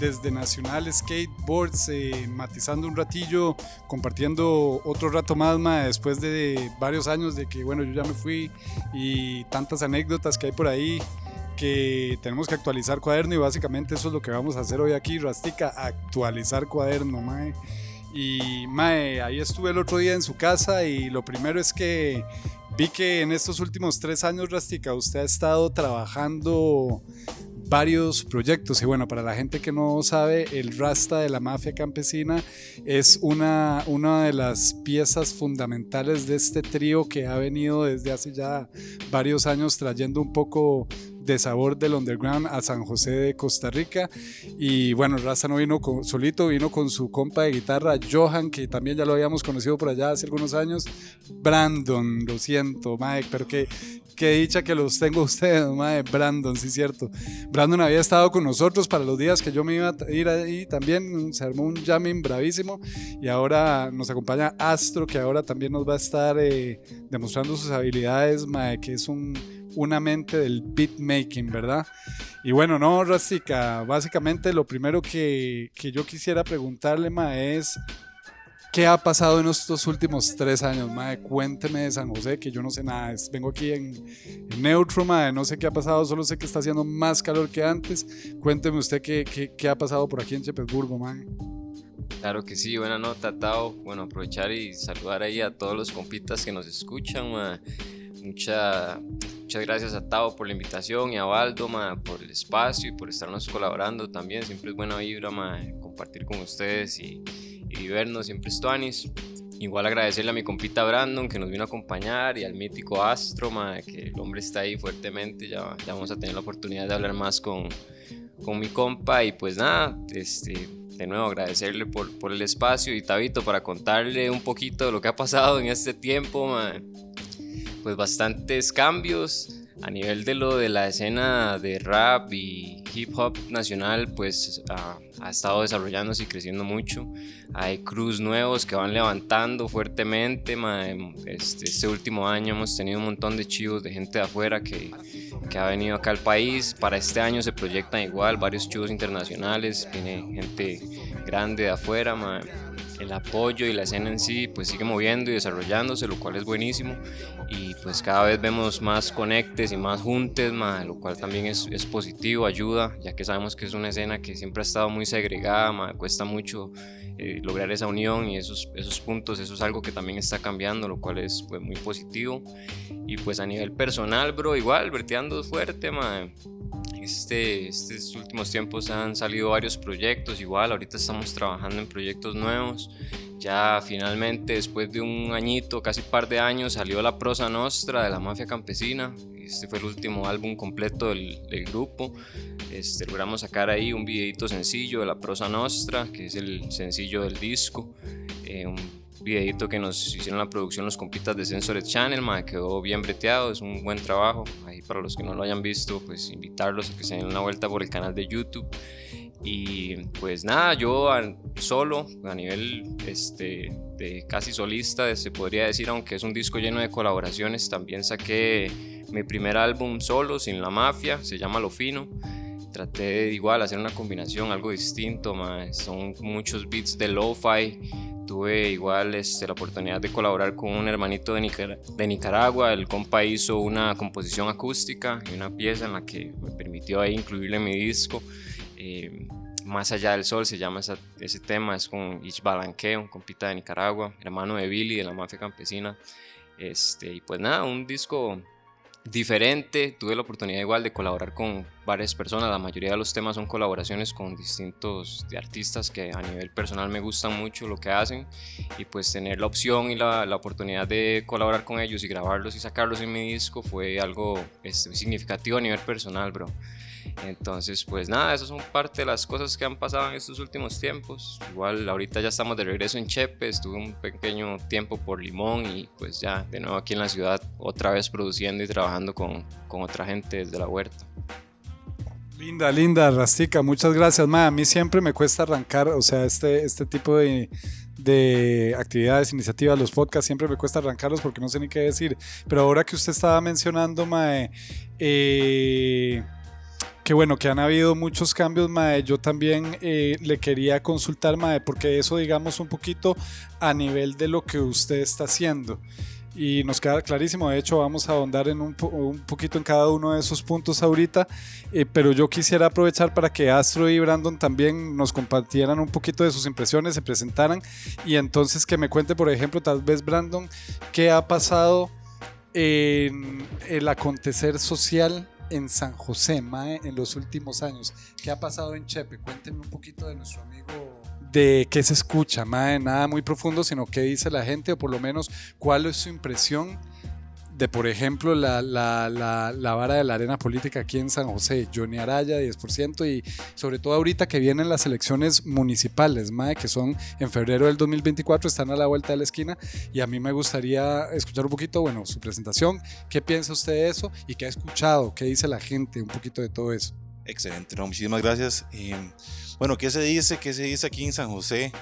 desde Nacional Skateboards, eh, matizando un ratillo, compartiendo otro rato más, ma, después de varios años de que, bueno, yo ya me fui y tantas anécdotas que hay por ahí que tenemos que actualizar cuaderno y básicamente eso es lo que vamos a hacer hoy aquí, Rastica, actualizar cuaderno, mae. Y mae, ahí estuve el otro día en su casa y lo primero es que vi que en estos últimos tres años, Rastica, usted ha estado trabajando varios proyectos. Y bueno, para la gente que no sabe, el Rasta de la Mafia Campesina es una, una de las piezas fundamentales de este trío que ha venido desde hace ya varios años trayendo un poco de sabor del underground a San José de Costa Rica. Y bueno, Rasta no vino con, solito, vino con su compa de guitarra, Johan, que también ya lo habíamos conocido por allá hace algunos años. Brandon, lo siento, Mike, pero que, qué dicha que los tengo ustedes, Mike. Brandon, sí, cierto. Brandon había estado con nosotros para los días que yo me iba a ir ahí también, se armó un jamming bravísimo. Y ahora nos acompaña Astro, que ahora también nos va a estar eh, demostrando sus habilidades, Mike, que es un una mente del beatmaking, ¿verdad? Y bueno, no, Rastica, básicamente lo primero que, yo quisiera preguntarle, Ma, es ¿qué ha pasado en estos últimos tres años, Ma? Cuénteme de San José, que yo no sé nada. Vengo aquí en, Neutro, Ma, no sé qué ha pasado, solo sé que está haciendo más calor que antes. Cuénteme usted qué, qué, ha pasado por aquí en Chepesburgo, Ma. Claro que sí, buena nota, Tao. Bueno, aprovechar y saludar ahí a todos los compitas que nos escuchan, ma. Mucha, muchas gracias a Tavo por la invitación y a Valdo por el espacio y por estarnos colaborando también. Siempre es buena vibra compartir con ustedes y, vernos, siempre estuanis. Igual agradecerle a mi compita Brandon que nos vino a acompañar y al mítico Astro, que el hombre está ahí fuertemente. Ya, ya, vamos a tener la oportunidad de hablar más con, con mi compa. Y pues nada, este, de nuevo agradecerle por, por, el espacio y Tabito para contarle un poquito de lo que ha pasado en este tiempo pues bastantes cambios a nivel de lo de la escena de rap y hip hop nacional pues ha estado desarrollándose y creciendo mucho. Hay crews nuevos que van levantando fuertemente este, este, último año hemos tenido un montón de chivos de gente de afuera que, que ha venido acá al país. Para este año se proyectan igual varios chivos internacionales. Viene gente grande de afuera el apoyo y la escena en sí pues sigue moviendo y desarrollándose, lo cual es buenísimo. Y pues cada vez vemos más conectes y más juntes, lo cual también es, es, positivo, ayuda, ya que sabemos que es una escena que siempre ha estado muy segregada, cuesta mucho eh, lograr esa unión y esos, esos puntos, eso es algo que también está cambiando, lo cual es pues, muy positivo y pues a nivel personal, bro, igual, verteando fuerte, este, estos últimos tiempos han salido varios proyectos, igual ahorita estamos trabajando en proyectos nuevos. Ya finalmente, después de un añito, casi par de años, salió La Prosa Nostra de la Mafia Campesina. Este fue el último álbum completo del, grupo. Este, logramos sacar ahí un videito sencillo de La Prosa Nostra, que es el sencillo del disco. Eh, videito que nos hicieron la producción los compitas de Sensored Channel, ma, quedó bien breteado, es un buen trabajo. Ahí para los que no lo hayan visto, pues invitarlos a que se den una vuelta por el canal de YouTube. Y pues nada, yo solo, a nivel este, de casi solista, se podría decir, aunque es un disco lleno de colaboraciones, también saqué mi primer álbum solo, sin la mafia, se llama Lo Fino traté de igual hacer una combinación, algo distinto, son muchos beats de lo-fi, tuve igual este, la oportunidad de colaborar con un hermanito de, de, Nicaragua. El compa hizo una composición acústica y una pieza en la que me permitió ahí incluirle mi disco. Eh, más allá del sol se llama ese tema, es con Ich Balanque, un compita de Nicaragua, hermano de Billy de la mafia campesina. Este, y pues nada, un disco diferente. Tuve la oportunidad igual de colaborar con varias personas. La mayoría de los temas son colaboraciones con distintos artistas que a nivel personal me gustan mucho lo que hacen. Y pues tener la opción y la, la oportunidad de colaborar con ellos y grabarlos y sacarlos en mi disco fue algo este, significativo a nivel personal, bro. Entonces, pues nada, esas son parte de las cosas que han pasado en estos últimos tiempos. Igual ahorita ya estamos de regreso en Chepe, estuve un pequeño tiempo por Limón y pues ya de nuevo aquí en la ciudad otra vez produciendo y trabajando con, con otra gente desde la huerta. Linda, linda, Rastica, muchas gracias. Ma, a mí siempre me cuesta arrancar, o sea, este, este tipo de, de actividades, iniciativas, los podcasts, siempre me cuesta arrancarlos porque no sé ni qué decir. Pero ahora que usted estaba mencionando, Ma, eh, que bueno, que han habido muchos cambios, Mae. Yo también eh, le quería consultar, Mae, porque eso, digamos, un poquito a nivel de lo que usted está haciendo. Y nos queda clarísimo, de hecho vamos a ahondar en un, un poquito en cada uno de esos puntos ahorita, eh, pero yo quisiera aprovechar para que Astro y Brandon también nos compartieran un poquito de sus impresiones, se presentaran y entonces que me cuente, por ejemplo, tal vez Brandon, qué ha pasado en el acontecer social en San José, Mae, en los últimos años. ¿Qué ha pasado en Chepe? Cuéntenme un poquito de nuestro amigo. De qué se escucha, Mae, nada muy profundo, sino qué dice la gente, o por lo menos cuál es su impresión de, por ejemplo, la, la, la, vara de la arena política aquí en San José, Johnny Araya, 10%, y sobre todo ahorita que vienen las elecciones municipales, mae, que son en febrero del 2024, están a la vuelta de la esquina, y a mí me gustaría escuchar un poquito, bueno, su presentación, qué piensa usted de eso y qué ha escuchado, qué dice la gente, un poquito de todo eso. Excelente, muchísimas gracias. Bueno, ¿qué se dice? ¿Qué se dice aquí en San José?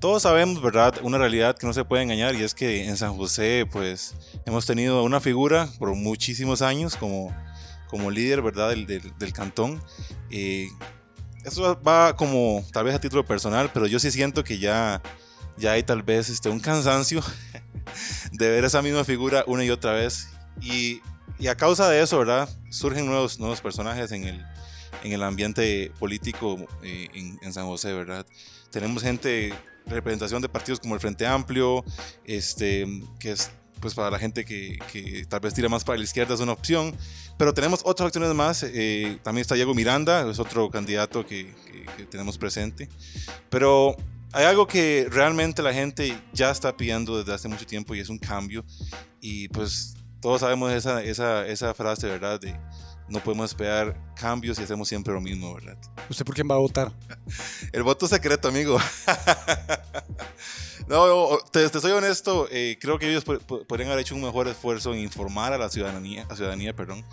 Todos sabemos, ¿verdad? Una realidad que no se puede engañar y es que en San José, pues, hemos tenido una figura por muchísimos años como, como líder, ¿verdad? Del, del, del cantón. Eh, eso va como, tal vez a título personal, pero yo sí siento que ya, ya hay tal vez este, un cansancio de ver esa misma figura una y otra vez. Y, y a causa de eso, ¿verdad? Surgen nuevos, nuevos personajes en el, en el ambiente político eh, en, en San José, ¿verdad? Tenemos gente representación de partidos como el Frente Amplio, este, que es pues para la gente que, que, tal vez tira más para la izquierda es una opción, pero tenemos otras opciones más, eh, también está Diego Miranda, es otro candidato que, que, que, tenemos presente, pero hay algo que realmente la gente ya está pidiendo desde hace mucho tiempo y es un cambio, y pues todos sabemos esa, esa, esa frase, ¿verdad? De, no podemos esperar cambios y hacemos siempre lo mismo, ¿verdad? ¿Usted por quién va a votar? El voto secreto, amigo. No, te, te, soy honesto, eh, creo que ellos podrían haber hecho un mejor esfuerzo en informar a la ciudadanía, a ciudadanía perdón,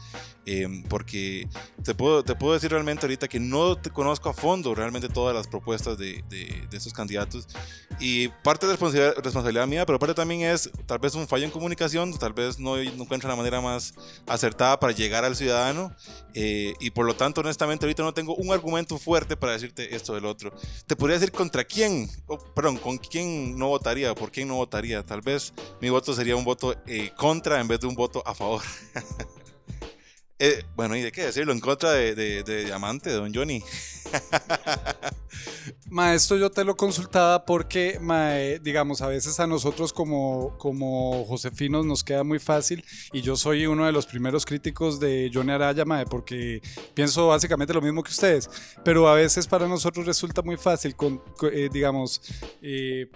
eh, porque te puedo, te puedo decir realmente ahorita que no te conozco a fondo realmente todas las propuestas de, de, de estos candidatos y parte de responsabilidad, responsabilidad, mía, pero parte también es tal vez un fallo en comunicación, tal vez no, no encuentro la manera más acertada para llegar al ciudadano eh, y por lo tanto honestamente ahorita no tengo un argumento fuerte para decirte esto del otro. Te podría decir contra quién, oh, perdón, con quién no votaría, por quién no votaría. Tal vez mi voto sería un voto eh, contra en vez de un voto a favor. eh, bueno, ¿y de qué decirlo? En contra de, de, Diamante, Don Johnny. Maestro, yo te lo consultaba porque, mae, digamos, a veces a nosotros como, como Josefinos nos queda muy fácil y yo soy uno de los primeros críticos de Johnny Araya, mae, porque pienso básicamente lo mismo que ustedes, pero a veces para nosotros resulta muy fácil, con, eh, digamos, eh,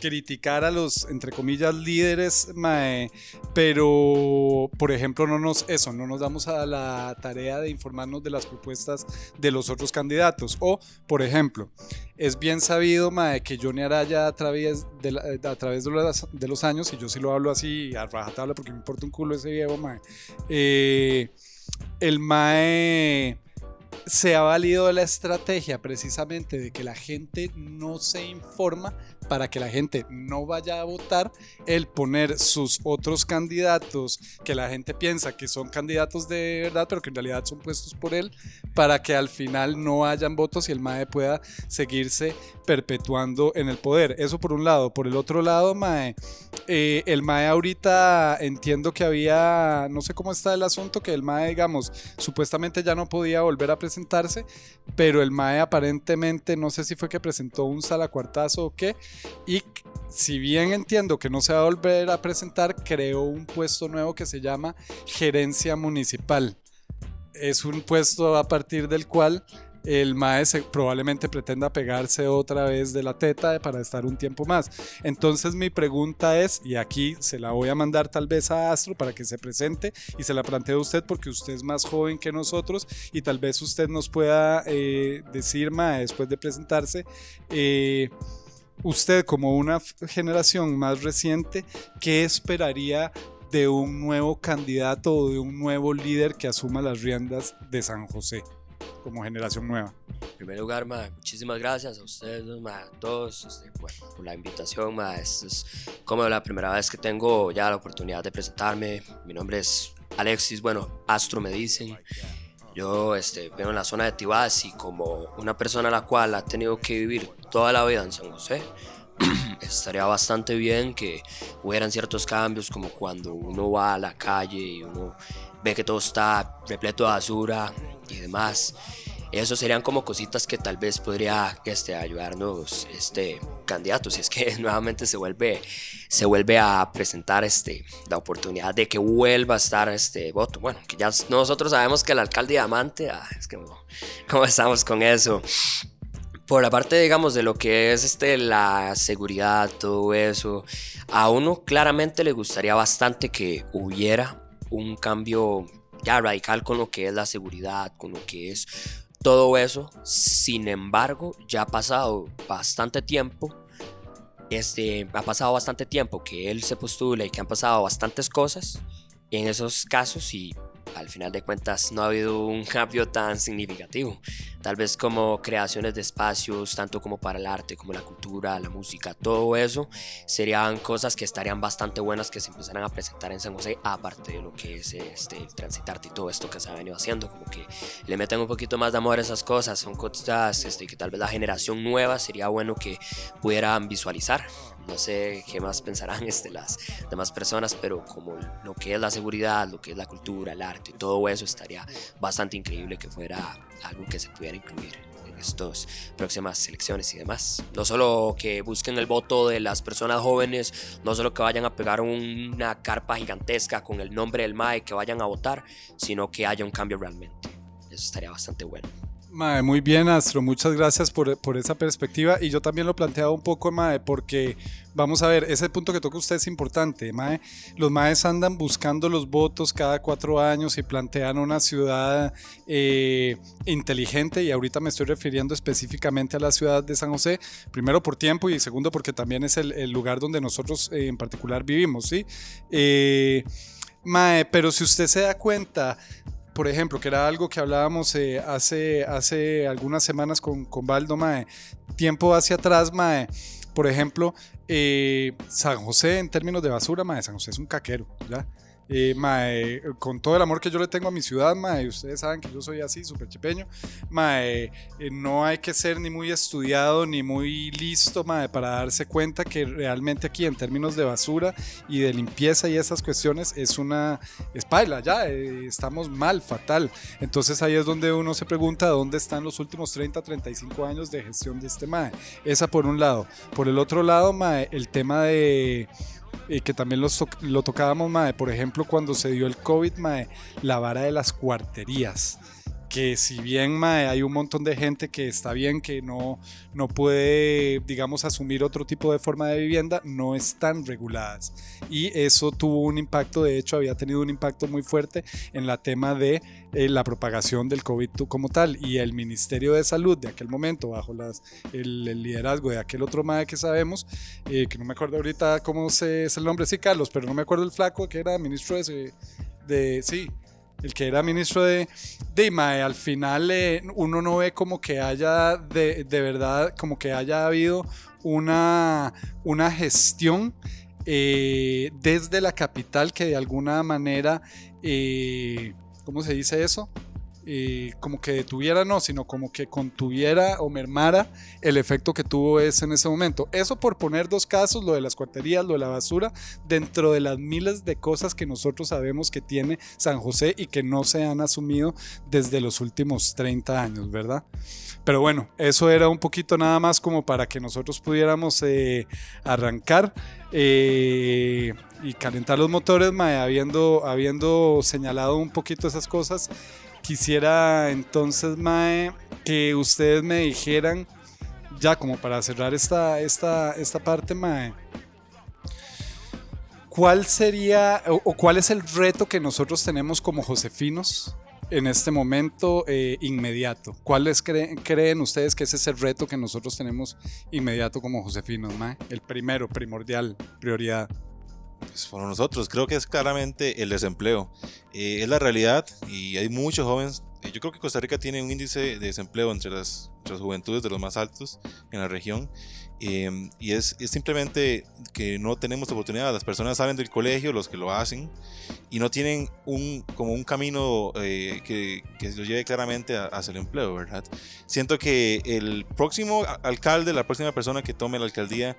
criticar a los, entre comillas, líderes, mae, pero, por ejemplo, no nos, eso, no nos damos a la tarea de informarnos de las propuestas de los otros candidatos. O, por ejemplo, es bien sabido, mae, que Johnny Araya a través de, la, a través de los, años, y yo sí lo hablo así a rajatabla porque me importa un culo ese viejo, mae, eh, el mae se ha valido de la estrategia precisamente de que la gente no se informa para que la gente no vaya a votar, el poner sus otros candidatos que la gente piensa que son candidatos de verdad, pero que en realidad son puestos por él, para que al final no hayan votos y el MAE pueda seguirse perpetuando en el poder. Eso por un lado. Por el otro lado, MAE, eh, el MAE ahorita entiendo que había, no sé cómo está el asunto, que el MAE, digamos, supuestamente ya no podía volver a presentarse, pero el MAE aparentemente, no sé si fue que presentó un salacuartazo o qué, y si bien entiendo que no se va a volver a presentar, creó un puesto nuevo que se llama gerencia municipal. Es un puesto a partir del cual el MAE probablemente pretenda pegarse otra vez de la teta para estar un tiempo más. Entonces mi pregunta es, y aquí se la voy a mandar tal vez a Astro para que se presente y se la plantee a usted porque usted es más joven que nosotros y tal vez usted nos pueda eh, decir, MAE, después de presentarse, eh, usted como una generación más reciente, ¿qué esperaría de un nuevo candidato o de un nuevo líder que asuma las riendas de San José como generación nueva? En primer lugar, ma, muchísimas gracias a ustedes, ma, a todos este, bueno, por la invitación. Ma, es, es como la primera vez que tengo ya la oportunidad de presentarme. Mi nombre es Alexis, bueno, Astro me dicen. Yo este, vengo en la zona de Tibás y como una persona a la cual ha tenido que vivir toda la vida en San José, estaría bastante bien que hubieran ciertos cambios como cuando uno va a la calle y uno ve que todo está repleto de basura y demás. Eso serían como cositas que tal vez podría este, ayudarnos este candidato, si es que nuevamente se vuelve, se vuelve a presentar este, la oportunidad de que vuelva a estar este voto. Bueno, que ya nosotros sabemos que el alcalde Diamante, ah, es que cómo estamos con eso. Por la parte, digamos, de lo que es este, la seguridad, todo eso, a uno claramente le gustaría bastante que hubiera un cambio ya radical con lo que es la seguridad, con lo que es todo eso. Sin embargo, ya ha pasado bastante tiempo. Este, ha pasado bastante tiempo que él se postula y que han pasado bastantes cosas en esos casos y al final de cuentas no ha habido un cambio tan significativo. Tal vez como creaciones de espacios, tanto como para el arte, como la cultura, la música, todo eso, serían cosas que estarían bastante buenas que se empezaran a presentar en San José, aparte de lo que es este, el transitarte y todo esto que se ha venido haciendo, como que le meten un poquito más de amor a esas cosas, son cosas este, que tal vez la generación nueva sería bueno que pudieran visualizar no sé qué más pensarán este, las demás personas, pero como lo que es la seguridad, lo que es la cultura, el arte, todo eso estaría bastante increíble que fuera algo que se pudiera incluir en estas próximas elecciones y demás. No solo que busquen el voto de las personas jóvenes, no solo que vayan a pegar una carpa gigantesca con el nombre del MAE que vayan a votar, sino que haya un cambio realmente. Eso estaría bastante bueno muy bien, Astro. Muchas gracias por, por, esa perspectiva. Y yo también lo planteaba un poco, Mae, porque vamos a ver, ese punto que toca usted es importante. Mae. Los Maes andan buscando los votos cada cuatro años y plantean una ciudad eh, inteligente. Y ahorita me estoy refiriendo específicamente a la ciudad de San José. Primero por tiempo y segundo porque también es el, el lugar donde nosotros eh, en particular vivimos. ¿sí? Eh, mae, pero si usted se da cuenta por ejemplo, que era algo que hablábamos eh, hace, hace algunas semanas con, con Baldo, Mae, tiempo hacia atrás, Mae, por ejemplo, eh, San José en términos de basura, Mae, San José es un caquero, ¿ya? Mae, con todo el amor que yo le tengo a mi ciudad, mae, ustedes saben que yo soy así, súper chipeño, mae, eh, no hay que ser ni muy estudiado ni muy listo mae, para darse cuenta que realmente aquí en términos de basura y de limpieza y esas cuestiones es una espalda, ya eh, estamos mal, fatal. Entonces ahí es donde uno se pregunta dónde están los últimos 30, 35 años de gestión de este mae. Esa por un lado. Por el otro lado, el tema de y que también lo tocábamos, mae, por ejemplo, cuando se dio el COVID, mae, la vara de las cuarterías que si bien mae, hay un montón de gente que está bien, que no, no puede, digamos, asumir otro tipo de forma de vivienda, no están reguladas. Y eso tuvo un impacto, de hecho, había tenido un impacto muy fuerte en la tema de eh, la propagación del COVID como tal. Y el Ministerio de Salud de aquel momento, bajo las, el, liderazgo de aquel otro mae que sabemos, eh, que no me acuerdo ahorita cómo se, es el nombre, sí, Carlos, pero no me acuerdo el flaco que era ministro de, de sí, el que era ministro de Dima, al final eh, uno no ve como que haya de, verdad, como que haya habido una, una gestión eh, desde la capital que de alguna manera, eh, ¿cómo se dice eso? Como que detuviera, no, sino como que contuviera o mermara el efecto que tuvo ese en ese momento. Eso por poner dos casos, lo de las cuarterías, lo de la basura, dentro de las miles de cosas que nosotros sabemos que tiene San José y que no se han asumido desde los últimos 30 años, ¿verdad? Pero bueno, eso era un poquito nada más como para que nosotros pudiéramos eh, arrancar. Eh, y calentar los motores, habiendo, habiendo señalado un poquito esas cosas, Quisiera entonces, Mae, que ustedes me dijeran, ya como para cerrar esta, esta, esta parte, Mae, ¿cuál sería o, cuál es el reto que nosotros tenemos como josefinos en este momento eh, inmediato? ¿Cuáles creen, creen ustedes que ese es el reto que nosotros tenemos inmediato como josefinos, Mae? El primero, primordial, prioridad. Pues para nosotros creo que es claramente el desempleo. Eh, es la realidad y hay muchos jóvenes, yo creo que Costa Rica tiene un índice de desempleo entre las, entre las juventudes de los más altos en la región. Em, y es, es, simplemente que no tenemos oportunidad. Las personas salen del colegio, los que lo hacen, y no tienen un, como un camino eh, que, que los lleve claramente hacia el empleo, ¿verdad? Siento que el próximo alcalde, la próxima persona que tome la alcaldía,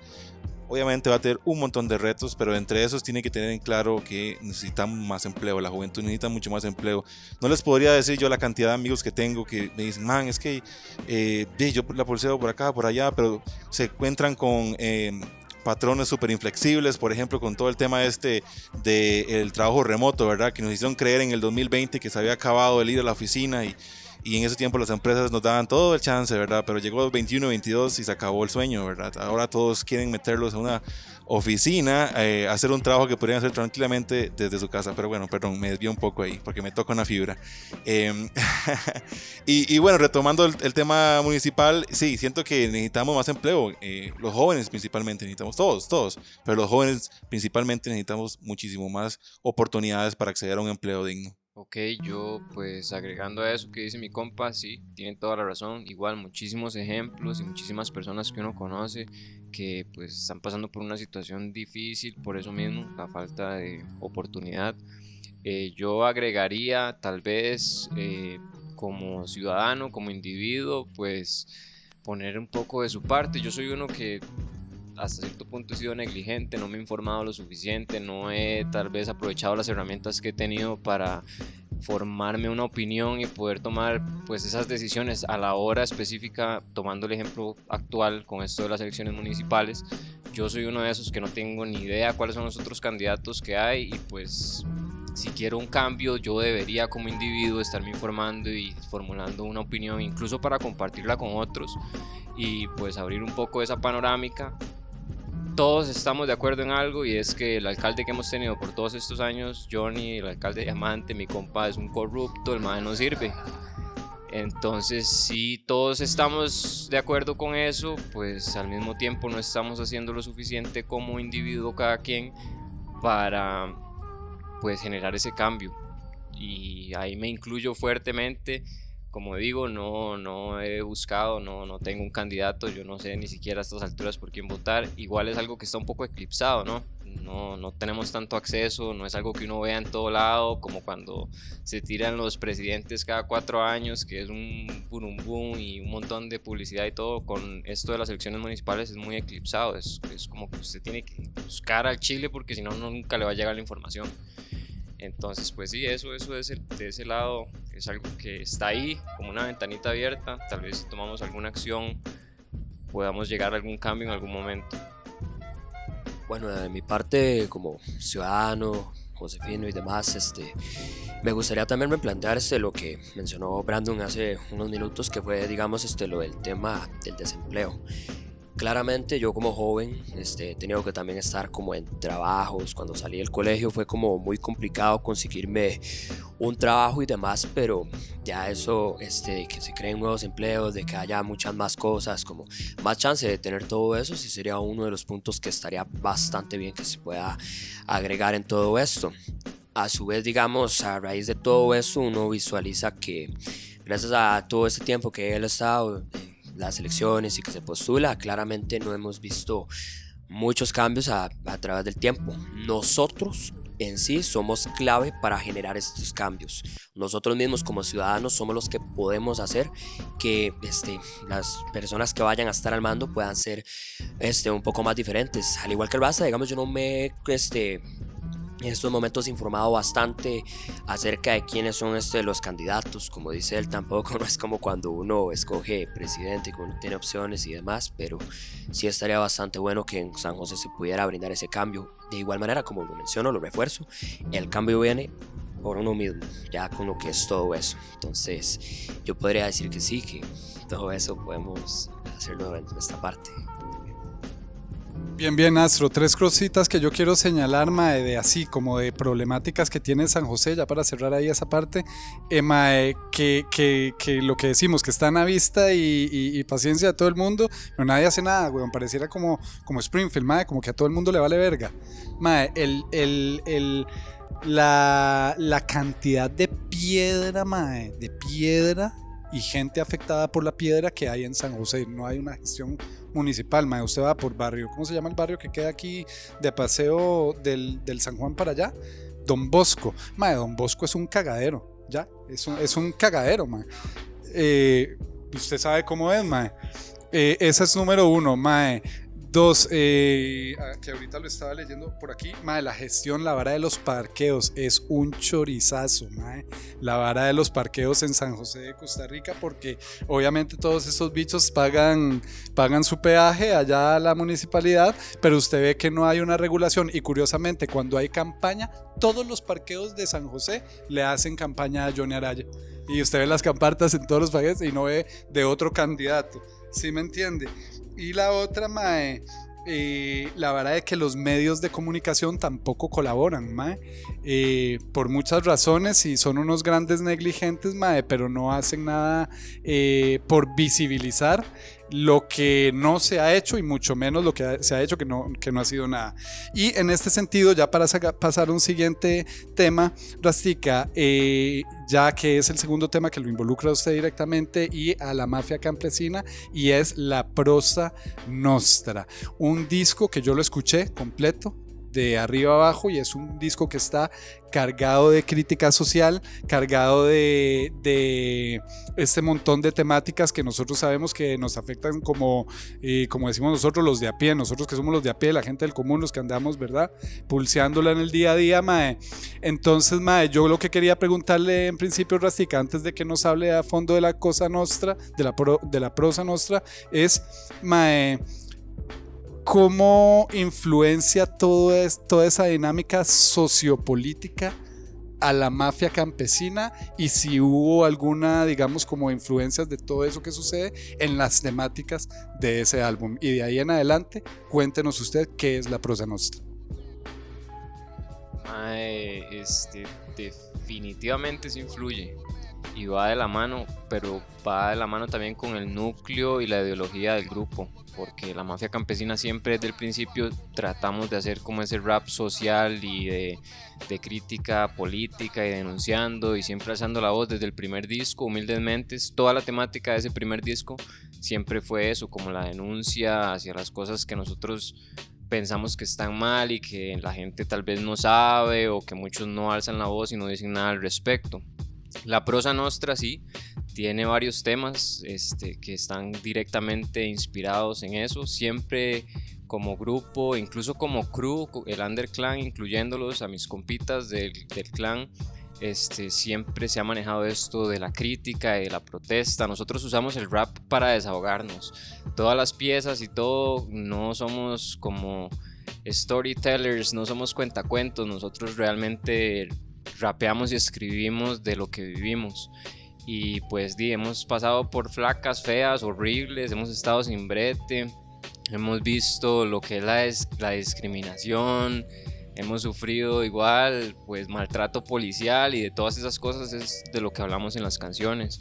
obviamente va a tener un montón de retos, pero entre esos tiene que tener en claro que necesitamos más empleo, la juventud necesita mucho más empleo. No les podría decir yo la cantidad de amigos que tengo que me dicen, man, es que eh, yo la pulseo por acá, por allá, pero se encuentran con... Eh, patrones súper inflexibles, por ejemplo, con todo el tema este del trabajo remoto, ¿verdad? Que nos hicieron creer en el 2020 que se había acabado el ir a la oficina y y en ese tiempo las empresas nos daban todo el chance, ¿verdad? Pero llegó el 21, 22 y se acabó el sueño, ¿verdad? Ahora todos quieren meterlos a una oficina, eh, hacer un trabajo que podrían hacer tranquilamente desde su casa. Pero bueno, perdón, me desvío un poco ahí porque me toca una fibra. Em, y, bueno, retomando el, tema municipal, sí, siento que necesitamos más empleo. Eh, los jóvenes principalmente necesitamos, todos, todos, pero los jóvenes principalmente necesitamos muchísimo más oportunidades para acceder a un empleo digno. Ok, yo pues agregando a eso que dice mi compa, sí, tiene toda la razón. Igual muchísimos ejemplos y muchísimas personas que uno conoce que pues están pasando por una situación difícil, por eso mismo, la falta de oportunidad. Eh, yo agregaría tal vez eh, como ciudadano, como individuo, pues poner un poco de su parte. Yo soy uno que hasta cierto punto he sido negligente, no me he informado lo suficiente, no he tal vez aprovechado las herramientas que he tenido para formarme una opinión y poder tomar pues esas decisiones a la hora específica, tomando el ejemplo actual con esto de las elecciones municipales. Yo soy uno de esos que no tengo ni idea cuáles son los otros candidatos que hay y pues si quiero un cambio yo debería como individuo estarme informando y formulando una opinión incluso para compartirla con otros y pues abrir un poco esa panorámica todos estamos de acuerdo en algo y es que el alcalde que hemos tenido por todos estos años, Johnny, el alcalde Diamante, mi compa, es un corrupto, el madre no sirve. Entonces, si todos estamos de acuerdo con eso, pues al mismo tiempo no estamos haciendo lo suficiente como individuo cada quien para pues generar ese cambio. Y ahí me incluyo fuertemente como digo, no, no he buscado, no, no tengo un candidato, yo no sé ni siquiera a estas alturas por quién votar. Igual es algo que está un poco eclipsado, ¿no? No, no tenemos tanto acceso, no es algo que uno vea en todo lado, como cuando se tiran los presidentes cada cuatro años, que es un boom, y un montón de publicidad y todo. Con esto de las elecciones municipales es muy eclipsado, es, es como que usted tiene que buscar al Chile porque si no, nunca le va a llegar la información. Entonces, pues sí, eso, eso de, de ese lado es algo que está ahí, como una ventanita abierta. Tal vez si tomamos alguna acción podamos llegar a algún cambio en algún momento. Bueno, de mi parte, como ciudadano, Josefino y demás, este, me gustaría también replantearse lo que mencionó Brandon hace unos minutos, que fue, digamos, este, lo del tema del desempleo. Claramente yo como joven este, he tenido que también estar como en trabajos. Cuando salí del colegio fue como muy complicado conseguirme un trabajo y demás, pero ya eso, este, que se creen nuevos empleos, de que haya muchas más cosas, como más chance de tener todo eso, sí sería uno de los puntos que estaría bastante bien que se pueda agregar en todo esto. A su vez, digamos, a raíz de todo eso, uno visualiza que gracias a todo este tiempo que él ha estado las elecciones y que se postula, claramente no hemos visto muchos cambios a, través del tiempo. Nosotros en sí somos clave para generar estos cambios. Nosotros mismos como ciudadanos somos los que podemos hacer que este, las personas que vayan a estar al mando puedan ser este, un poco más diferentes. Al igual que el Basta, digamos, yo no me este, en estos momentos informado bastante acerca de quiénes son este, los candidatos. Como dice él, tampoco no es como cuando uno escoge presidente, que uno tiene opciones y demás, pero sí estaría bastante bueno que en San José se pudiera brindar ese cambio. De igual manera, como lo menciono, lo refuerzo, el cambio viene por uno mismo, ya con lo que es todo eso. Entonces, yo podría decir que sí, que todo eso podemos hacerlo en nuestra parte. Bien, bien, Astro. Tres cositas que yo quiero señalar, Mae, de así, como de problemáticas que tiene San José, ya para cerrar ahí esa parte. Eh, mae, que, que, que, lo que decimos, que están a vista y, paciencia de todo el mundo, pero nadie hace nada, weón. Pareciera como, como Springfield, Mae, como que a todo el mundo le vale verga. Mae, el, el, el la, la cantidad de piedra, mae, de piedra y gente afectada por la piedra que hay en San José. No hay una gestión municipal, mae. Usted va por barrio, ¿cómo se llama el barrio que queda aquí de paseo del, del San Juan para allá? Don Bosco. Mae, Don Bosco es un cagadero, ¿ya? Es un, es un cagadero, mae. Eh, usted sabe cómo es, mae. Eh, ese es número uno, mae. Dos, eh, ah, que ahorita lo estaba leyendo por aquí, mae, la gestión, la vara de los parqueos es un chorizazo, mae. La vara de los parqueos en San José de Costa Rica, porque obviamente todos esos bichos pagan, pagan su peaje allá a la municipalidad, pero usted ve que no hay una regulación y curiosamente cuando hay campaña, todos los parqueos de San José le hacen campaña a Johnny Araya. Y usted ve las campartas en todos los paquetes y no ve de otro candidato. ¿Sí me entiende? Y la otra, mae, eh, la verdad es que los medios de comunicación tampoco colaboran, mae, eh, por muchas razones y son unos grandes negligentes, mae, pero no hacen nada eh, por visibilizar lo que no se ha hecho y mucho menos lo que se ha hecho que no, que no ha sido nada. Y en este sentido, ya para pasar a un siguiente tema, Rastica, eh, ya que es el segundo tema que lo involucra a usted directamente y a la mafia campesina, y es La Prosa Nostra, un disco que yo lo escuché completo, de arriba abajo y es un disco que está cargado de crítica social, cargado de, de este montón de temáticas que nosotros sabemos que nos afectan como, eh, como decimos nosotros los de a pie, nosotros que somos los de a pie, la gente del común, los que andamos, ¿verdad? Pulseándola en el día a día, Mae. Entonces, Mae, yo lo que quería preguntarle en principio, Rastica, antes de que nos hable a fondo de la cosa nostra, de la, de la prosa nostra, es, Mae, cómo influencia toda esa dinámica sociopolítica a la mafia campesina y si hubo alguna, digamos, como influencias de todo eso que sucede en las temáticas de ese álbum. Y de ahí en adelante, cuéntenos usted qué es la prosa nostra. este, definitivamente se influye y va de la mano, pero va de la mano también con el núcleo y la ideología del grupo, porque la mafia campesina siempre desde el principio tratamos de hacer como ese rap social y de, crítica política y denunciando y siempre alzando la voz desde el primer disco, humildemente, toda la temática de ese primer disco siempre fue eso, como la denuncia hacia las cosas que nosotros pensamos que están mal y que la gente tal vez no sabe o que muchos no alzan la voz y no dicen nada al respecto. La prosa nostra sí tiene varios temas este, que están directamente inspirados en eso. Siempre como grupo, incluso como crew, el underclan, incluyéndolos a mis compitas del, clan, este, siempre se ha manejado esto de la crítica y de la protesta. Nosotros usamos el rap para desahogarnos. Todas las piezas y todo, no somos como storytellers, no somos cuentacuentos. Nosotros realmente rapeamos y escribimos de lo que vivimos. Y pues di, hemos pasado por flacas, feas, horribles, hemos estado sin brete, hemos visto lo que es la, la discriminación, hemos sufrido igual pues maltrato policial y de todas esas cosas es de lo que hablamos en las canciones.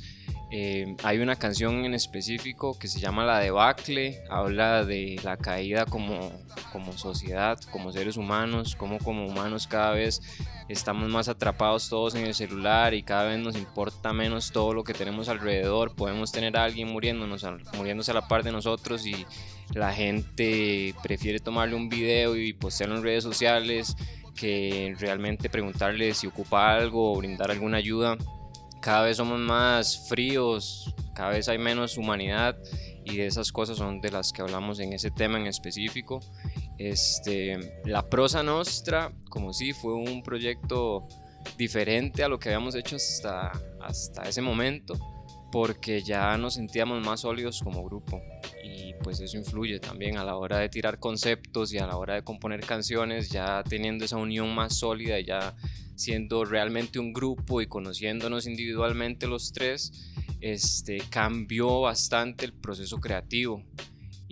Eh, hay una canción en específico que se llama La debacle, habla de la caída como, como sociedad, como seres humanos, como como humanos cada vez estamos más atrapados todos en el celular y cada vez nos importa menos todo lo que tenemos alrededor. Podemos tener a alguien muriéndonos, muriéndose a la par de nosotros y la gente prefiere tomarle un video y postearlo en redes sociales que realmente preguntarle si ocupa algo o brindar alguna ayuda cada vez somos más fríos, cada vez hay menos humanidad y esas cosas son de las que hablamos en ese tema en específico. Este, la prosa nostra, como si fue un proyecto diferente a lo que habíamos hecho hasta, hasta ese momento, porque ya nos sentíamos más sólidos como grupo pues eso influye también a la hora de tirar conceptos y a la hora de componer canciones, ya teniendo esa unión más sólida y ya siendo realmente un grupo y conociéndonos individualmente los tres, este, cambió bastante el proceso creativo.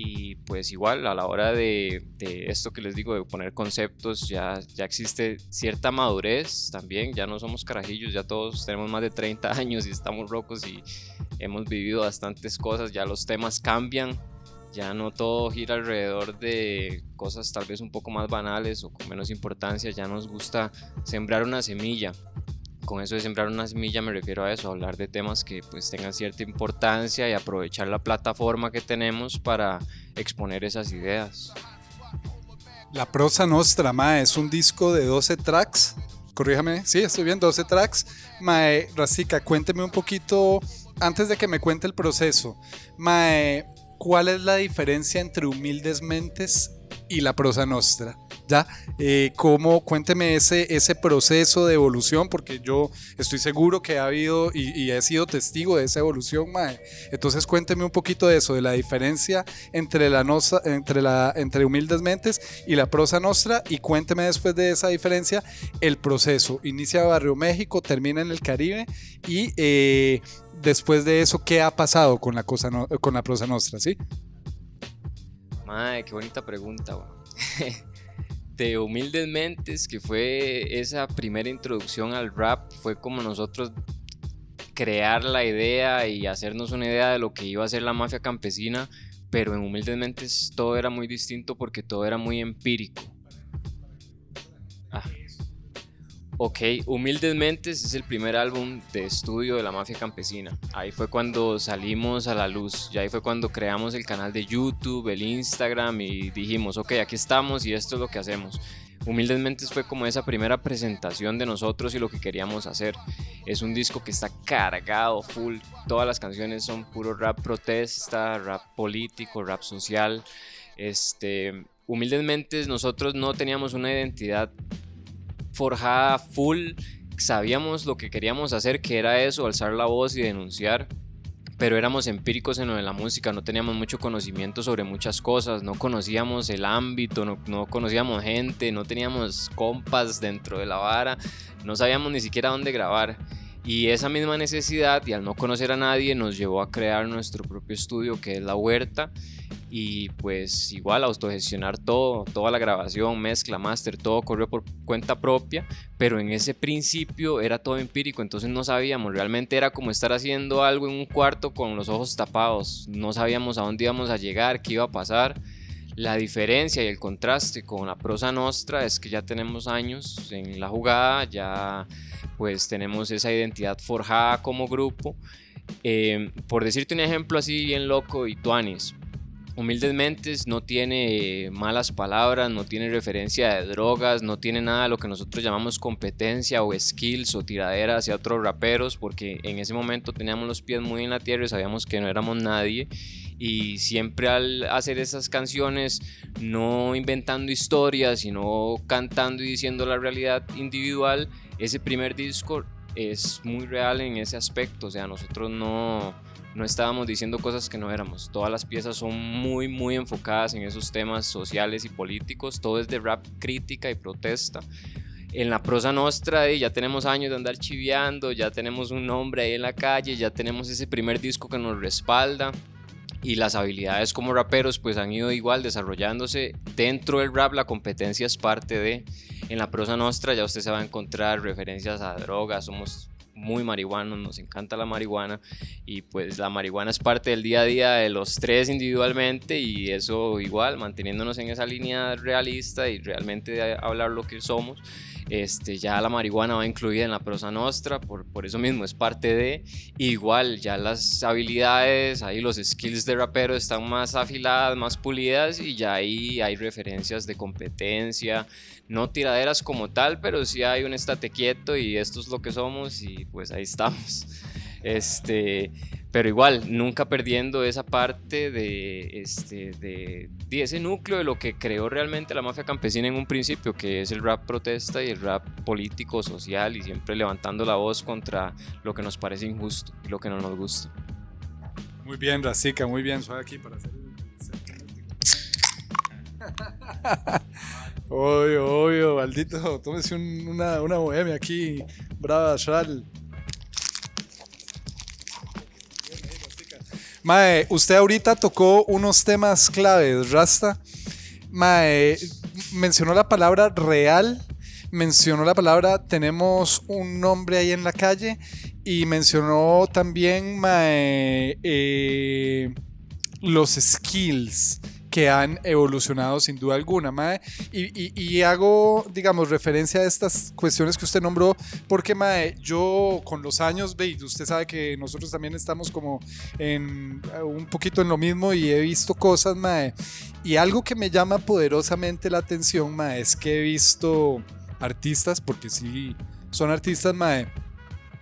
Y pues igual a la hora de, esto que les digo, de poner conceptos, ya, ya existe cierta madurez también, ya no somos carajillos, ya todos tenemos más de 30 años y estamos rocos y hemos vivido bastantes cosas, ya los temas cambian Ya no todo gira alrededor de cosas tal vez un poco más banales o con menos importancia. Ya nos gusta sembrar una semilla. Con eso de sembrar una semilla me refiero a eso, hablar de temas que pues tengan cierta importancia y aprovechar la plataforma que tenemos para exponer esas ideas. La Prosa Nostra, mae, es un disco de 12 tracks. Corríjame, sí, estoy bien, 12 tracks. Mae, Rasika, cuénteme un poquito, antes de que me cuente el proceso, mae, ¿cuál es la diferencia entre Humildes Mentes y la Prosa Nostra? ¿Ya? Eh, ¿cómo, cuénteme ese, ese proceso de evolución, porque yo estoy seguro que ha habido y, he sido testigo de esa evolución, mae. Entonces cuénteme un poquito de eso, de la diferencia entre, la entre, la, entre Humildes Mentes y la Prosa Nostra, y cuénteme después de esa diferencia el proceso. Inicia Barrio México, termina en el Caribe, y eh, después de eso, ¿qué ha pasado con la, cosa con la Prosa Nostra? ¿sí? Madre, qué bonita pregunta, weón. De Humildes Mentes, que fue esa primera introducción al rap, fue como nosotros crear la idea y hacernos una idea de lo que iba a ser la mafia campesina, pero en Humildes Mentes todo era muy distinto porque todo era muy empírico. Ok, Humildes Mentes es el primer álbum de estudio de la mafia campesina. Ahí fue cuando salimos a la luz, ya ahí fue cuando creamos el canal de YouTube, el Instagram y dijimos, ok, aquí estamos y esto es lo que hacemos. Humildes Mentes fue como esa primera presentación de nosotros y lo que queríamos hacer. Es un disco que está cargado, full. Todas las canciones son puro rap protesta, rap político, rap social. Este, Humildes Mentes nosotros no teníamos una identidad forjada full. Sabíamos lo que queríamos hacer, que era eso, alzar la voz y denunciar. Pero éramos empíricos en lo de la música, no teníamos mucho conocimiento sobre muchas cosas, no conocíamos el ámbito, no, no conocíamos gente, no teníamos compas dentro de la vara, no sabíamos ni siquiera dónde grabar. Y esa misma necesidad, y al no conocer a nadie, nos llevó a crear nuestro propio estudio, que es La Huerta, y pues igual autogestionar todo, toda la grabación, mezcla, máster, todo corrió por cuenta propia, pero en ese principio era todo empírico, entonces no sabíamos, realmente era como estar haciendo algo en un cuarto con los ojos tapados, no sabíamos a dónde íbamos a llegar, qué iba a pasar. La diferencia y el contraste con la prosa nostra es que ya tenemos años en la jugada, ya pues tenemos esa identidad forjada como grupo. Eh, por decirte un ejemplo así bien loco y Mentes no tiene malas palabras, no tiene referencia de drogas, no tiene nada de lo que nosotros llamamos competencia o skills o tiradera hacia otros raperos, porque en ese momento teníamos los pies muy en la tierra y sabíamos que no éramos nadie. Y siempre al hacer esas canciones, no inventando historias, sino cantando y diciendo la realidad individual, ese primer disco es muy real en ese aspecto. O sea, nosotros no no estábamos diciendo cosas que no éramos. Todas las piezas son muy, muy enfocadas en esos temas sociales y políticos. Todo es de rap crítica y protesta. En la prosa nostra ya tenemos años de andar chiviando, ya tenemos un nombre ahí en la calle, ya tenemos ese primer disco que nos respalda y las habilidades como raperos pues han ido igual desarrollándose. Dentro del rap la competencia es parte de... En la prosa nostra ya usted se va a encontrar referencias a drogas, somos muy marihuanos, nos encanta la marihuana y pues la marihuana es parte del día a día de los tres individualmente y eso igual, manteniéndonos en esa línea realista y realmente hablar lo que somos. Este, ya la marihuana va incluida en la prosa nostra, por, por eso mismo es parte de. Igual, ya las habilidades, ahí los skills de rapero están más afiladas, más pulidas y ya ahí hay referencias de competencia, no tiraderas como tal, pero sí hay un estate quieto y esto es lo que somos y pues ahí estamos. Este, pero igual, nunca perdiendo esa parte de, este, de, de, ese núcleo de lo que creó realmente la mafia campesina en un principio, que es el rap protesta y el rap político, social y siempre levantando la voz contra lo que nos parece injusto y lo que no nos gusta. Muy bien, Racica, muy bien. Suave aquí para hacer. Obvio, obvio, maldito. Tómese un, una, una bohemia aquí. Brava, Shral. Mae, usted ahorita tocó unos temas claves, Rasta. Mae, mencionó la palabra real, mencionó la palabra tenemos un nombre ahí en la calle y mencionó también mae, eh, los skills que han evolucionado sin duda alguna, mae. Y, hago, digamos, referencia a estas cuestiones que usted nombró, porque, mae, yo con los años, ve, usted sabe que nosotros también estamos como en un poquito en lo mismo y he visto cosas, mae. Y algo que me llama poderosamente la atención, mae, es que he visto artistas, porque sí, son artistas, mae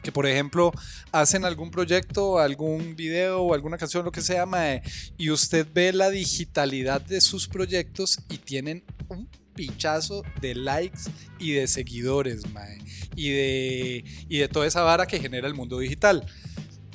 que por ejemplo hacen algún proyecto, algún video o alguna canción, lo que sea, mae, y usted ve la digitalidad de sus proyectos y tienen un pichazo de likes y de seguidores, mae, y de, y de toda esa vara que genera el mundo digital.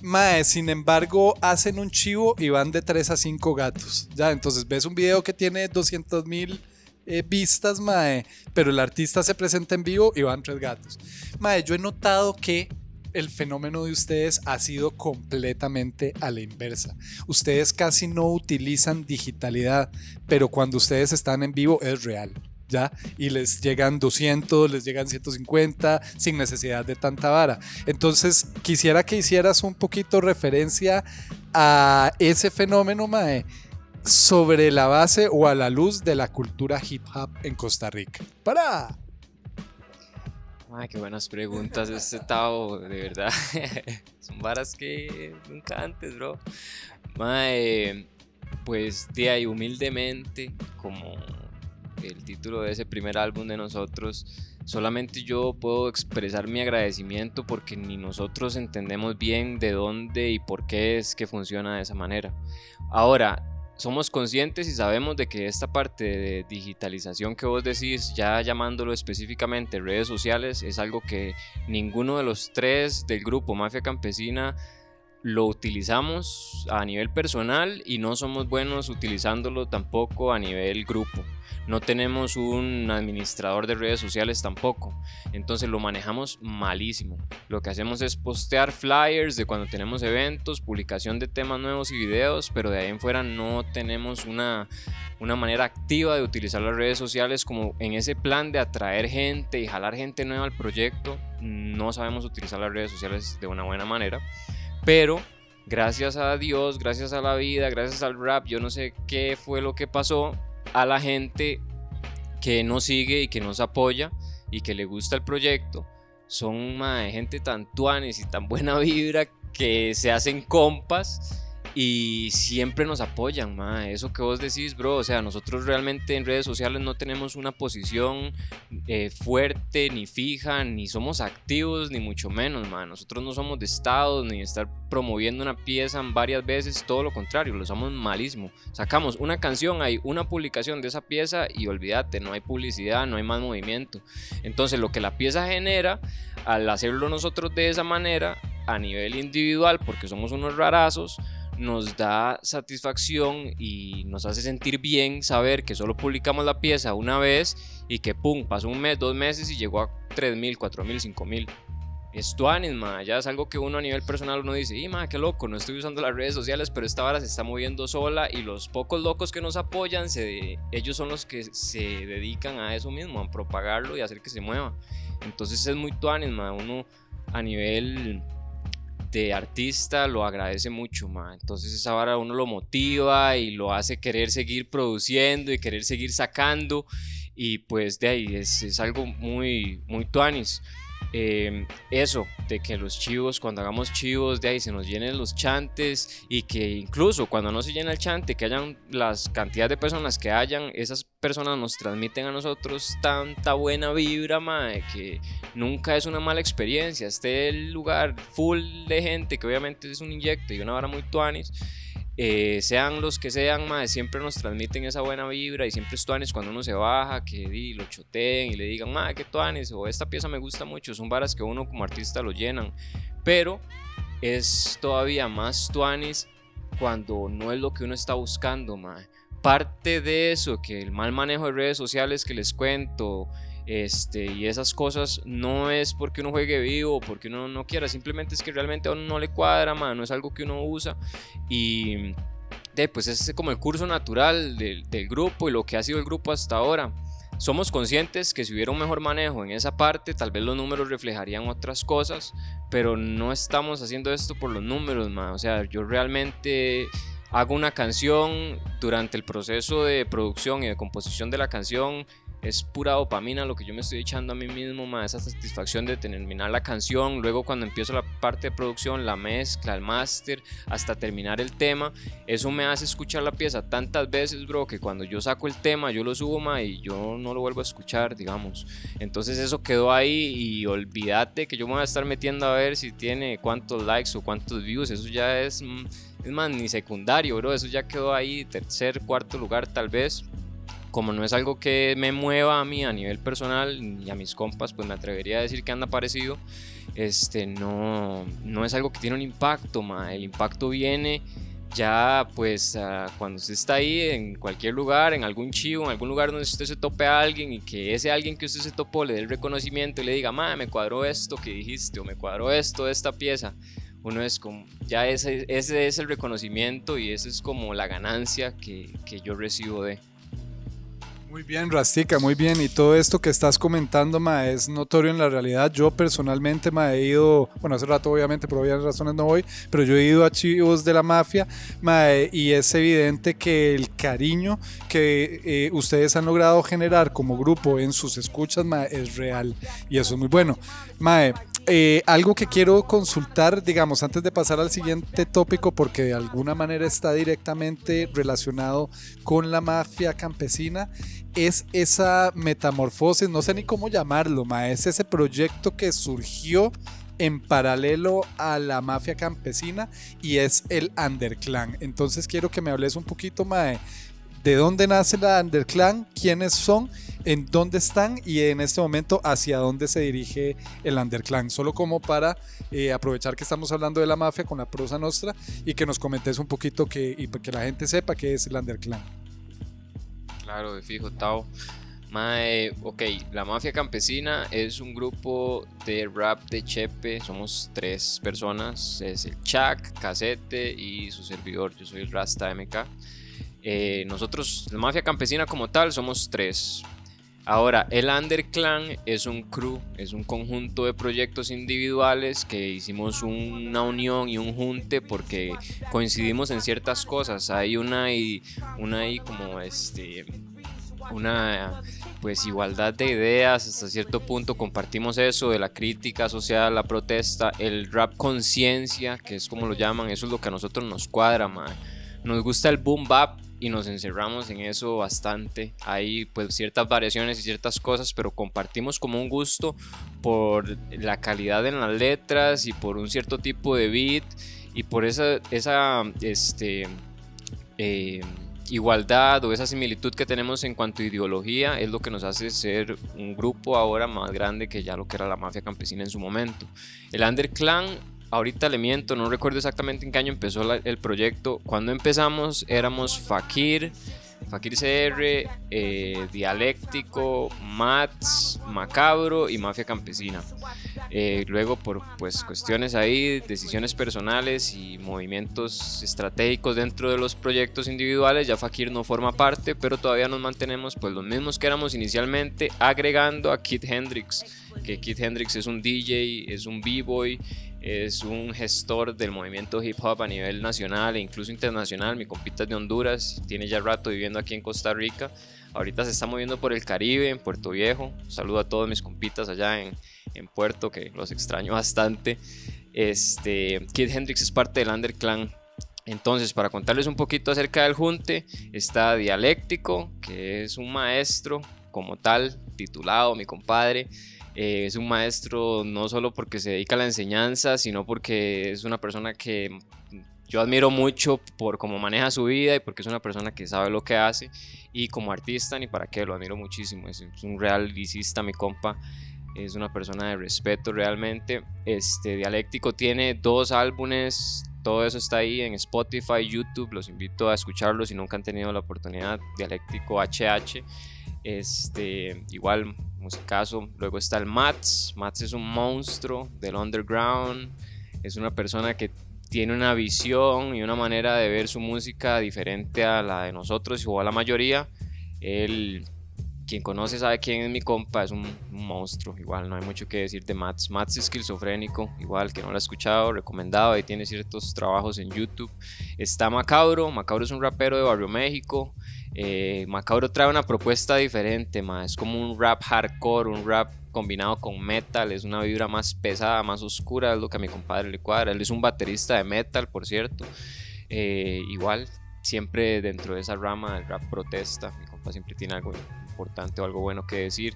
Mae, sin embargo, hacen un chivo y van de 3 a 5 gatos. Ya, entonces ves un video que tiene 200 mil eh, vistas, mae, pero el artista se presenta en vivo y van 3 gatos. Mae, yo he notado que el fenómeno de ustedes ha sido completamente a la inversa. Ustedes casi no utilizan digitalidad, pero cuando ustedes están en vivo es real. ¿Ya? Y les llegan 200, les llegan 150 sin necesidad de tanta vara. Entonces, quisiera que hicieras un poquito referencia a ese fenómeno, Mae, sobre la base o a la luz de la cultura hip hop en Costa Rica. ¡Para! Ay, qué buenas preguntas este Tao, de verdad. Son varas que nunca antes, bro. Mae, pues de ahí humildemente, como el título de ese primer álbum de nosotros, solamente yo puedo expresar mi agradecimiento porque ni nosotros entendemos bien de dónde y por qué es que funciona de esa manera. Ahora, somos conscientes y sabemos de que esta parte de digitalización que vos decís, ya llamándolo específicamente redes sociales, es algo que ninguno de los tres del grupo Mafia Campesina lo utilizamos a nivel personal y no somos buenos utilizándolo tampoco a nivel grupo. No tenemos un administrador de redes sociales tampoco. Entonces lo manejamos malísimo. Lo que hacemos es postear flyers de cuando tenemos eventos, publicación de temas nuevos y videos, pero de ahí en fuera no tenemos una, una manera activa de utilizar las redes sociales como en ese plan de atraer gente y jalar gente nueva al proyecto. No sabemos utilizar las redes sociales de una buena manera. Pero gracias a Dios, gracias a la vida, gracias al rap, yo no sé qué fue lo que pasó a la gente que nos sigue y que nos apoya y que le gusta el proyecto. Son gente tan tuanes y tan buena vibra que se hacen compas y siempre nos apoyan, ma. Eso que vos decís, bro. O sea, nosotros realmente en redes sociales no tenemos una posición eh, fuerte, ni fija, ni somos activos, ni mucho menos, ma. Nosotros no somos de estados, ni estar promoviendo una pieza varias veces, todo lo contrario, lo somos malísimo. Sacamos una canción, hay una publicación de esa pieza y olvídate, no hay publicidad, no hay más movimiento. Entonces, lo que la pieza genera, al hacerlo nosotros de esa manera, a nivel individual, porque somos unos rarazos, nos da satisfacción y nos hace sentir bien saber que solo publicamos la pieza una vez y que pum, pasó un mes, dos meses y llegó a 3.000, 4.000, 5.000. Es tuanis, ma. Ya es algo que uno a nivel personal uno dice, y ma, qué loco, no estoy usando las redes sociales, pero esta vara se está moviendo sola y los pocos locos que nos apoyan, se, ellos son los que se dedican a eso mismo, a propagarlo y hacer que se mueva. Entonces es muy tuanis, ma. Uno a nivel de artista lo agradece mucho, ma. Entonces esa vara uno lo motiva y lo hace querer seguir produciendo y querer seguir sacando. Y pues de ahí es, es algo muy, muy tuanis. Em, eso, de que los chivos, cuando hagamos chivos, de ahí se nos llenen los chantes y que incluso cuando no se llena el chante, que hayan las cantidades de personas que hayan, esas personas nos transmiten a nosotros tanta buena vibra, mae, que nunca es una mala experiencia. Este lugar full de gente, que obviamente es un inyecto y una vara muy tuanis eh, sean los que sean, siempre nos transmiten esa buena vibra y siempre es tuanes cuando uno se baja, que di, lo choteen y le digan, madre, que tuanes, o esta pieza me gusta mucho, son varas que uno como artista lo llenan, pero es todavía más tuanes cuando no es lo que uno está buscando, madre. Parte de eso, que el mal manejo de redes sociales que les cuento, este, y esas cosas no es porque uno juegue vivo, porque uno no quiera, simplemente es que realmente a uno no le cuadra, man, no es algo que uno usa y de, pues es como el curso natural del, del grupo y lo que ha sido el grupo hasta ahora. Somos conscientes que si hubiera un mejor manejo en esa parte, tal vez los números reflejarían otras cosas, pero no estamos haciendo esto por los números, man. O sea, yo realmente hago una canción durante el proceso de producción y de composición de la canción es pura dopamina lo que yo me estoy echando a mí mismo, más esa satisfacción de terminar la canción, luego cuando empiezo la parte de producción, la mezcla, el máster, hasta terminar el tema, eso me hace escuchar la pieza tantas veces, bro, que cuando yo saco el tema, yo lo subo, más y yo no lo vuelvo a escuchar, digamos. Entonces eso quedó ahí y olvídate que yo me voy a estar metiendo a ver si tiene cuántos likes o cuántos views, eso ya es, mm, es más, ni secundario, bro, eso ya quedó ahí, tercer, cuarto lugar tal vez como no es algo que me mueva a mí a nivel personal y a mis compas, pues me atrevería a decir que anda parecido. Este, no, no es algo que tiene un impacto, ma. el impacto viene ya pues cuando usted está ahí en cualquier lugar, en algún chivo, en algún lugar donde usted se tope a alguien y que ese alguien que usted se topó le dé el reconocimiento y le diga, ma, me cuadró esto que dijiste o me cuadró esto de esta pieza. Uno es como, ya ese, ese es el reconocimiento y esa es como la ganancia que, que yo recibo de. Muy bien, Rastica, muy bien. Y todo esto que estás comentando, ma, es notorio en la realidad. Yo personalmente me he ido, bueno, hace rato obviamente por obvias razones no voy, pero yo he ido a archivos de la mafia, ma, y es evidente que el cariño que eh, ustedes han logrado generar como grupo en sus escuchas, ma, es real. Y eso es muy bueno. Mae, eh, algo que quiero consultar, digamos, antes de pasar al siguiente tópico, porque de alguna manera está directamente relacionado con la mafia campesina, es esa metamorfosis, no sé ni cómo llamarlo, ma, es ese proyecto que surgió en paralelo a la mafia campesina y es el Underclan. Entonces quiero que me hables un poquito, mae, de dónde nace la Underclan, quiénes son, en dónde están y en este momento hacia dónde se dirige el Underclan. Solo como para eh, aprovechar que estamos hablando de la mafia con la prosa nuestra y que nos comentes un poquito que, y que la gente sepa qué es el Underclan. Claro, de fijo, Tao. Mae, ok, la Mafia Campesina es un grupo de rap de Chepe, somos tres personas, es el Chak, Casete y su servidor, yo soy el Rasta MK. Eh, nosotros, la Mafia Campesina como tal, somos tres. Ahora, el Underclan es un crew, es un conjunto de proyectos individuales que hicimos una unión y un junte porque coincidimos en ciertas cosas. Hay una y una y como este una pues igualdad de ideas hasta cierto punto compartimos eso de la crítica social, la protesta, el rap conciencia, que es como lo llaman, eso es lo que a nosotros nos cuadra, man. Nos gusta el boom bap y nos encerramos en eso bastante. Hay pues ciertas variaciones y ciertas cosas, pero compartimos como un gusto por la calidad en las letras y por un cierto tipo de beat y por esa, esa este, eh, igualdad o esa similitud que tenemos en cuanto a ideología es lo que nos hace ser un grupo ahora más grande que ya lo que era la mafia campesina en su momento. El Underclan, ahorita le miento, no recuerdo exactamente en qué año empezó el proyecto. Cuando empezamos éramos Fakir, Fakir CR, eh, Dialéctico, Mats, Macabro y Mafia Campesina. Eh, luego por pues, cuestiones ahí, decisiones personales y movimientos estratégicos dentro de los proyectos individuales, ya Fakir no forma parte, pero todavía nos mantenemos pues los mismos que éramos inicialmente, agregando a Kid Hendrix, que Kid Hendrix es un DJ, es un b-boy, es un gestor del movimiento hip hop a nivel nacional e incluso internacional. Mi compita es de Honduras, tiene ya rato viviendo aquí en Costa Rica. Ahorita se está moviendo por el Caribe, en Puerto Viejo. saludo a todos mis compitas allá en, en Puerto, que los extraño bastante. Este, Kid Hendrix es parte del Underclan. Entonces, para contarles un poquito acerca del Junte, está Dialéctico, que es un maestro como tal, titulado, mi compadre. Eh, es un maestro no solo porque se dedica a la enseñanza, sino porque es una persona que yo admiro mucho por cómo maneja su vida y porque es una persona que sabe lo que hace. Y como artista, ni para qué, lo admiro muchísimo. Es, un real licista, mi compa. Es una persona de respeto realmente. Este Dialéctico tiene dos álbumes. Todo eso está ahí en Spotify, YouTube. Los invito a escucharlo si nunca han tenido la oportunidad. Dialéctico HH. Este, igual musicazo. Luego está el Mats. Mats es un monstruo del underground. Es una persona que tiene una visión y una manera de ver su música diferente a la de nosotros o a la mayoría. Él quien conoce sabe quién es mi compa, es un, monstruo, igual no hay mucho que decir de Mats. Mats es esquizofrénico, igual que no lo ha escuchado, recomendado, ahí tiene ciertos trabajos en YouTube. Está Macabro, Macabro es un rapero de Barrio México. Eh, Macabro trae una propuesta diferente, más es como un rap hardcore, un rap combinado con metal, es una vibra más pesada, más oscura, es lo que a mi compadre le cuadra. Él es un baterista de metal, por cierto. Eh, igual, siempre dentro de esa rama del rap protesta, mi compa siempre tiene algo importante o algo bueno que decir.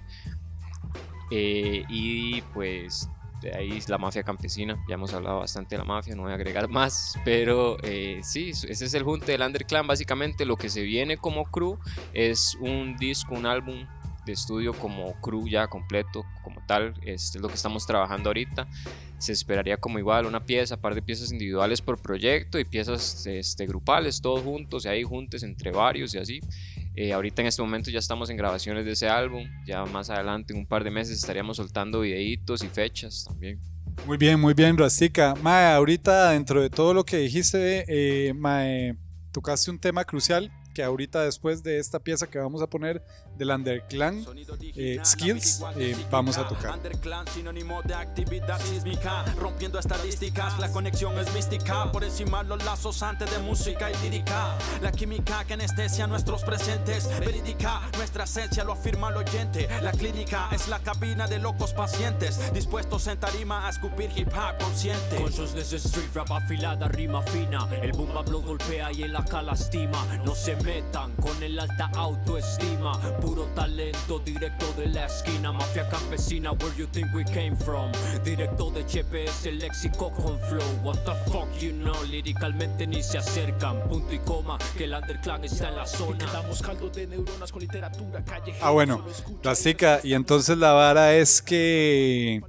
Eh, y pues de ahí la mafia campesina, ya hemos hablado bastante de la mafia, no voy a agregar más, pero eh, sí, ese es el junte del Underclan, básicamente lo que se viene como crew es un disco, un álbum de estudio como crew ya completo, como tal, este es lo que estamos trabajando ahorita, se esperaría como igual una pieza, par de piezas individuales por proyecto y piezas este, grupales, todos juntos, y ahí juntes entre varios y así, eh, ahorita en este momento ya estamos en grabaciones de ese álbum. Ya más adelante, en un par de meses, estaríamos soltando videitos y fechas también. Muy bien, muy bien, Rastica. Mae, ahorita dentro de todo lo que dijiste, eh, Mae, tocaste un tema crucial que ahorita después de esta pieza que vamos a poner del Underclan eh, Skills eh, vamos a tocar. Underclan, sinónimo de actividad sísmica, rompiendo estadísticas, la conexión es mística, por encima los lazos antes de música y lírica, la química que anestesia nuestros presentes, verídica, nuestra esencia lo afirma el oyente, la clínica es la cabina de locos pacientes, dispuestos en tarima a escupir hip hop consciente. Consciousness street rap afilada, rima fina, el boom lo golpea y en la lastima, no se metan con el alta autoestima. Puro talento directo de la esquina. Mafia campesina, where you think we came from. Directo de es el léxico con flow. What the fuck you know, líricamente ni se acercan. Punto y coma, que el underclan está en la zona. caldo de neuronas con literatura Ah, bueno, Plastica. Y entonces la vara es que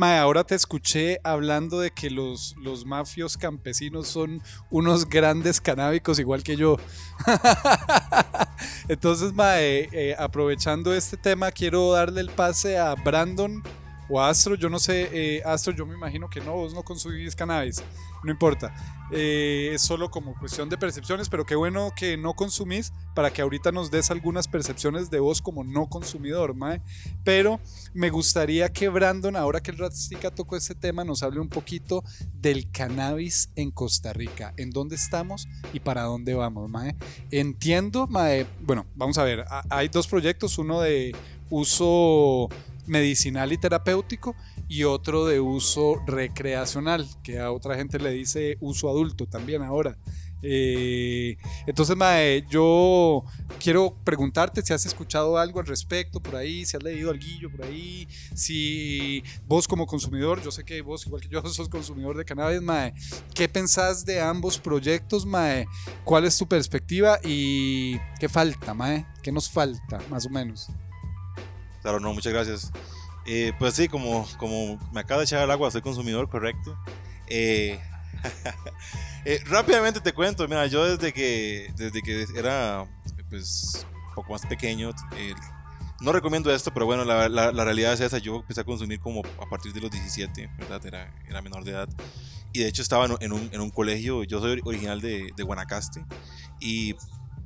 Mae, ahora te escuché hablando de que los, los mafios campesinos son unos grandes canábicos igual que yo. Entonces, Mae, eh, aprovechando este tema, quiero darle el pase a Brandon o Astro. Yo no sé, eh, Astro, yo me imagino que no, vos no consumís cannabis no importa. Eh, es solo como cuestión de percepciones, pero qué bueno que no consumís para que ahorita nos des algunas percepciones de vos como no consumidor, mae. Pero me gustaría que Brandon, ahora que el Ratstica tocó este tema, nos hable un poquito del cannabis en Costa Rica, en dónde estamos y para dónde vamos, mae. Entiendo, mae, bueno, vamos a ver, hay dos proyectos, uno de uso medicinal y terapéutico y otro de uso recreacional, que a otra gente le dice uso adulto también ahora. Eh, entonces, Mae, yo quiero preguntarte si has escuchado algo al respecto por ahí, si has leído algo por ahí, si vos como consumidor, yo sé que vos igual que yo sos consumidor de cannabis, Mae, ¿qué pensás de ambos proyectos, Mae? ¿Cuál es tu perspectiva y qué falta, Mae? ¿Qué nos falta, más o menos? Claro, no, muchas gracias. Eh, pues sí, como, como me acaba de echar el agua, soy consumidor, correcto. Eh, eh, rápidamente te cuento, mira, yo desde que, desde que era pues un poco más pequeño, no recomiendo esto, pero bueno, la, realidad es esa, yo empecé a consumir como a partir de los 17, ¿verdad? Era, era menor de edad. Y de hecho estaba en un, en un colegio, yo soy original de Guanacaste, y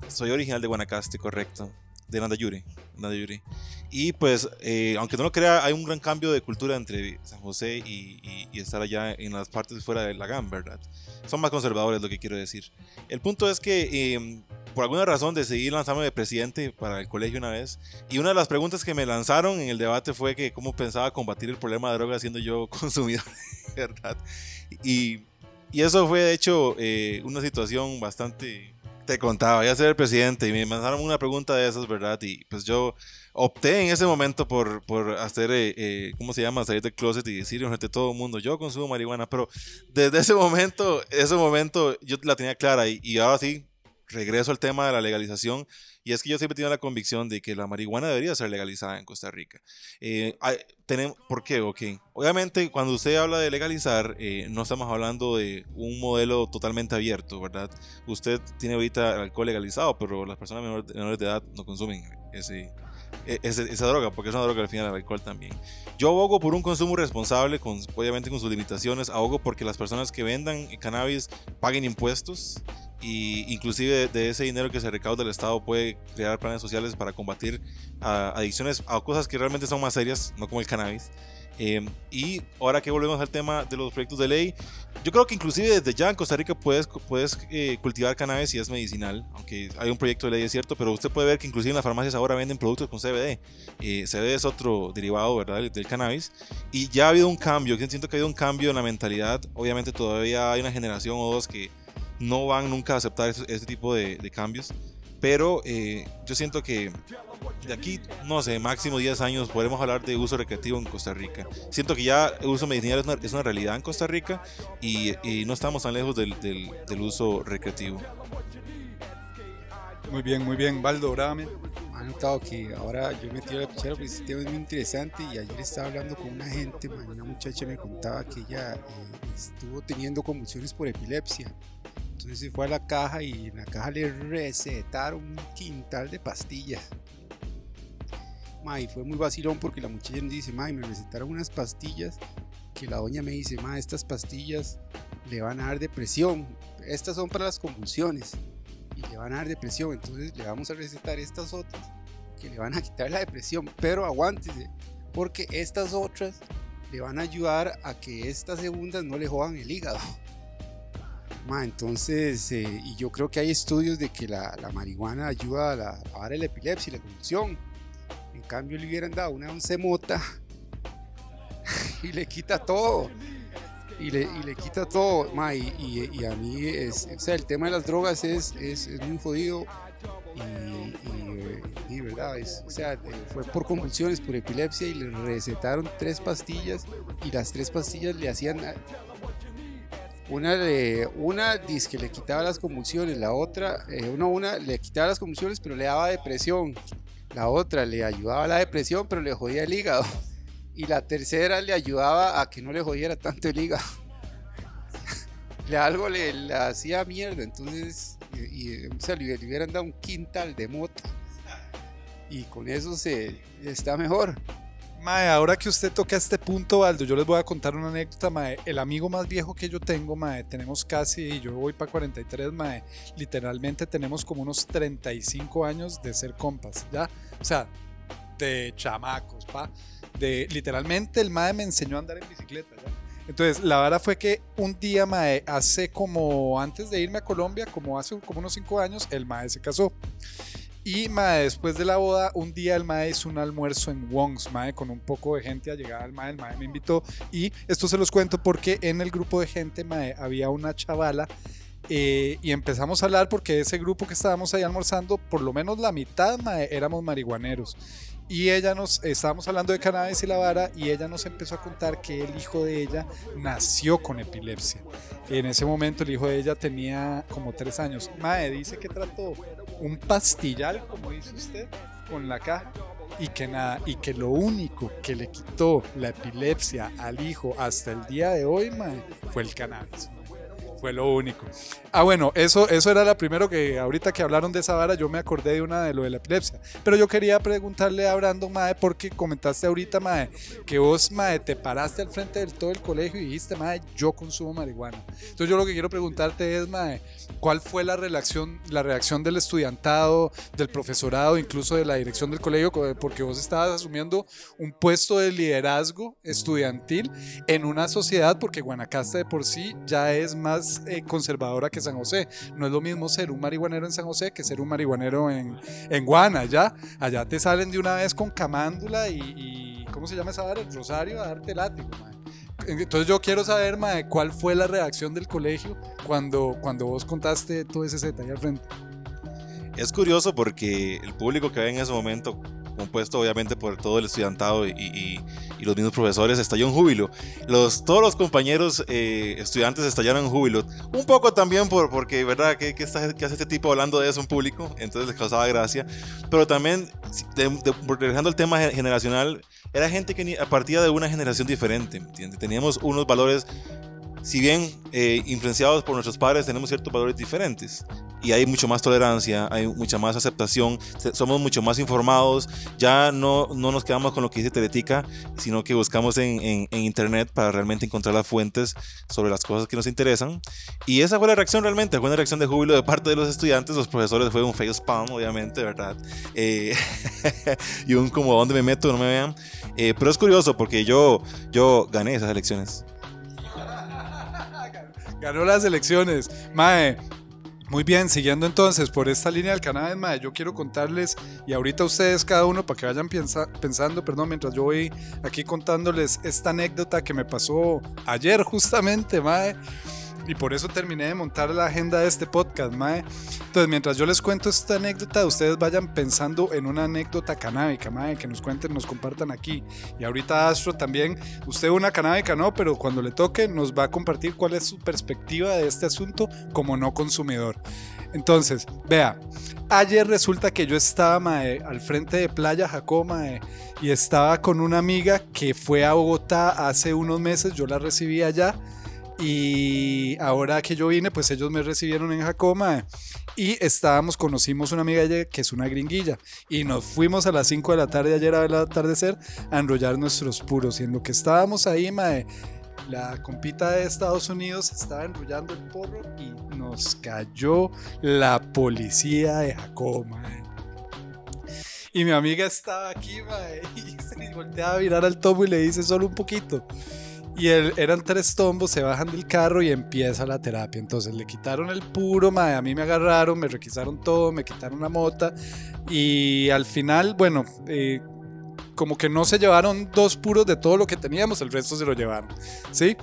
soy original de Guanacaste, correcto, de Nandayure, Nandayure. Y pues, eh, aunque no lo crea, hay un gran cambio de cultura entre San José y, estar allá en las partes fuera de la GAM, ¿verdad? Son más conservadores, lo que quiero decir. El punto es que em, por alguna razón decidí lanzarme de presidente para el colegio una vez. Y una de las preguntas que me lanzaron en el debate fue que cómo pensaba combatir el problema de drogas siendo yo consumidor, ¿verdad? Y, y eso fue de hecho eh, una situación bastante... Te contaba, voy a ser el presidente y me mandaron una pregunta de esas, ¿verdad? Y pues yo opté en ese momento por, por hacer, eh, eh, ¿cómo se llama? Salir del closet y decir a todo el mundo, yo consumo marihuana, pero desde ese momento, ese momento yo la tenía clara y ahora sí, regreso al tema de la legalización. Y es que yo siempre he tenido la convicción de que la marihuana debería ser legalizada en Costa Rica. Eh, tenemos, ¿Por qué? Ok. Obviamente, cuando usted habla de legalizar, eh, no estamos hablando de un modelo totalmente abierto, ¿verdad? Usted tiene ahorita alcohol legalizado, pero las personas menores de edad no consumen ese, e-, esa, droga, porque es una droga al final del alcohol también. Yo abogo por un consumo responsable, con, obviamente con sus limitaciones, abogo porque las personas que vendan cannabis paguen impuestos y inclusive de, ese dinero que se recauda del Estado puede crear planes sociales para combatir adicciones a cosas que realmente son más serias, no como el cannabis. Eh, y ahora que volvemos al tema de los proyectos de ley, yo creo que inclusive desde ya en Costa Rica puedes, eh, cultivar cannabis si es medicinal, aunque hay un proyecto de ley, es cierto, pero usted puede ver que inclusive en las farmacias ahora venden productos con CBD. Eh, CBD es otro derivado, ¿verdad?, del cannabis. Y ya ha habido un cambio, yo siento que ha habido un cambio en la mentalidad. Obviamente todavía hay una generación o dos que no van nunca a aceptar ese, ese tipo de, de cambios. Pero eh, yo siento que de aquí, no sé, máximo 10 años podremos hablar de uso recreativo en Costa Rica. Siento que ya el uso medicinal es una, es una realidad en Costa Rica y, y no estamos tan lejos del, del, del uso recreativo. Muy bien, muy bien. Valdo, bravamente. Han notado que ahora yo me metí a la pichera porque este tema es muy interesante y ayer estaba hablando con una gente, una muchacha me contaba que ella eh, estuvo teniendo convulsiones por epilepsia. Entonces fue a la caja y en la caja le recetaron un quintal de pastillas. Ma, y fue muy vacilón porque la muchacha me dice, ma, y me recetaron unas pastillas que la doña me dice, ma, estas pastillas le van a dar depresión. Estas son para las convulsiones y le van a dar depresión. Entonces le vamos a recetar estas otras que le van a quitar la depresión. Pero aguántese, porque estas otras le van a ayudar a que estas segundas no le jodan el hígado. Ma, entonces, eh, y yo creo que hay estudios de que la, la marihuana ayuda a, la, a bajar la epilepsia y la convulsión. En cambio, le hubieran dado una once mota y le quita todo. Y le, y le quita todo. Ma, y, y- y a mí, es, o sea, el tema de las drogas es, es, es muy jodido. Y, verdad, es, o sea, fue por convulsiones, por epilepsia y le recetaron tres pastillas y las tres pastillas le hacían una le una dice que le quitaba las convulsiones, la otra, eh, una, le quitaba las convulsiones pero le daba depresión, la otra le ayudaba a la depresión pero le jodía el hígado y la tercera le ayudaba a que no le jodiera tanto el hígado. le algo le, hacía mierda, entonces y, le, le hubieran dado un quintal de mota y con eso se está mejor. Mae, ahora que usted toca este punto, Valdo, yo les voy a contar una anécdota, mae. El amigo más viejo que yo tengo, mae, tenemos casi, yo voy para 43, mae. Literalmente tenemos como unos 35 años de ser compas, ¿ya? O sea, de chamacos, pa. De, literalmente el mae me enseñó a andar en bicicleta, ¿ya? Entonces, la verdad fue que un día, mae, hace como, antes de irme a Colombia, como hace como unos 5 años, el mae se casó. Y mae, después de la boda, un día el mae hizo un almuerzo en Wong's, mae, con un poco de gente a llegar al mae, el mae me invitó. Y esto se los cuento porque en el grupo de gente, mae, había una chavala. eh, y empezamos a hablar porque ese grupo que estábamos ahí almorzando, por lo menos la mitad, mae, éramos marihuaneros. Y ella nos, estábamos hablando de cannabis y la vara, y ella nos empezó a contar que el hijo de ella nació con epilepsia. En ese momento el hijo de ella tenía como tres años. Mae, dice que trató un pastillal, como dice usted, con la caja. Y que nada, y que lo único que le quitó la epilepsia al hijo hasta el día de hoy, mae, fue el cannabis. Fue lo único. Ah, bueno, eso, eso era la primero que ahorita que hablaron de esa vara, yo me acordé de una de lo de la epilepsia. Pero yo quería preguntarle a Brandon, Mae, porque comentaste ahorita, Mae, que vos, Mae, te paraste al frente del todo el colegio y dijiste, Mae, yo consumo marihuana. Entonces yo lo que quiero preguntarte es, Mae, ¿cuál fue la reacción, la reacción del estudiantado, del profesorado, incluso de la dirección del colegio? Porque vos estabas asumiendo un puesto de liderazgo estudiantil en una sociedad, porque Guanacaste de por sí ya es más eh, conservadora que San José. No es lo mismo ser un marihuanero en San José que ser un marihuanero en, en Guana, ¿ya? Allá te salen de una vez con camándula y, ¿cómo se llama esa vara? El rosario a darte látigo, mae. Entonces yo quiero saber, mae, cuál fue la reacción del colegio cuando, cuando vos contaste todo ese detalle al frente. Es curioso porque el público que había en ese momento, compuesto obviamente por todo el estudiantado y, y- y los mismos profesores, estalló en júbilo. Los, todos los compañeros eh, estudiantes estallaron en júbilo. Un poco también por, porque, ¿verdad? ¿Qué, qué, está- qué hace este tipo hablando de eso en público? Entonces les causaba gracia. Pero también, de- de- regresando al tema ge- generacional, era gente que ni- partía de una generación diferente, ¿me entiendes? Teníamos unos valores si bien eh, influenciados por nuestros padres, tenemos ciertos valores diferentes. y hay mucho más tolerancia, hay mucha más aceptación, somos mucho más informados, ya no, no nos quedamos con lo que dice Teletica, sino que buscamos en, en- en internet para realmente encontrar las fuentes sobre las cosas que nos interesan. Y esa fue la reacción realmente, fue una reacción de júbilo de parte de los estudiantes, los profesores fue un facepalm, obviamente, ¿verdad? Eh, y un como, ¿dónde me meto? No me vean. Eh, pero es curioso porque yo, yo gané esas elecciones. Ganó las elecciones. Mae, muy bien, siguiendo entonces por esta línea del cannabis, mae, yo quiero contarles, y ahorita ustedes cada uno, para que vayan pensando, perdón, mientras yo voy aquí contándoles esta anécdota que me pasó ayer justamente, mae. Y por eso terminé de montar la agenda de este podcast, mae. Entonces, mientras yo les cuento esta anécdota, ustedes vayan pensando en una anécdota canábica, mae, que nos cuenten, nos compartan aquí. Y ahorita Astro también, usted una canábica no, pero cuando le toque nos va a compartir cuál es su perspectiva de este asunto como no consumidor. Entonces, vea, ayer resulta que yo estaba mae, al frente de Playa Jacó, y estaba con una amiga que fue a Bogotá hace unos meses, yo la recibí allá. Y ahora que yo vine, pues ellos me recibieron en Jacoma y estábamos, conocimos una amiga que es una gringuilla y nos fuimos a las 5 de la tarde ayer a ver el atardecer a enrollar nuestros puros. Y en lo que estábamos ahí, mae, la compita de Estados Unidos estaba enrollando el porro y nos cayó la policía de Jacoma. Y mi amiga estaba aquí, mae, y se volteaba a mirar al tomo y le dice solo un poquito. Y él, eran tres tombos, se bajan del carro y empieza la terapia. Entonces le quitaron el puro, mae, a mí me agarraron, me requisaron todo, me quitaron la mota. Y al final, bueno, eh, como que no se llevaron dos puros de todo lo que teníamos, el resto se lo llevaron. ¿Sí?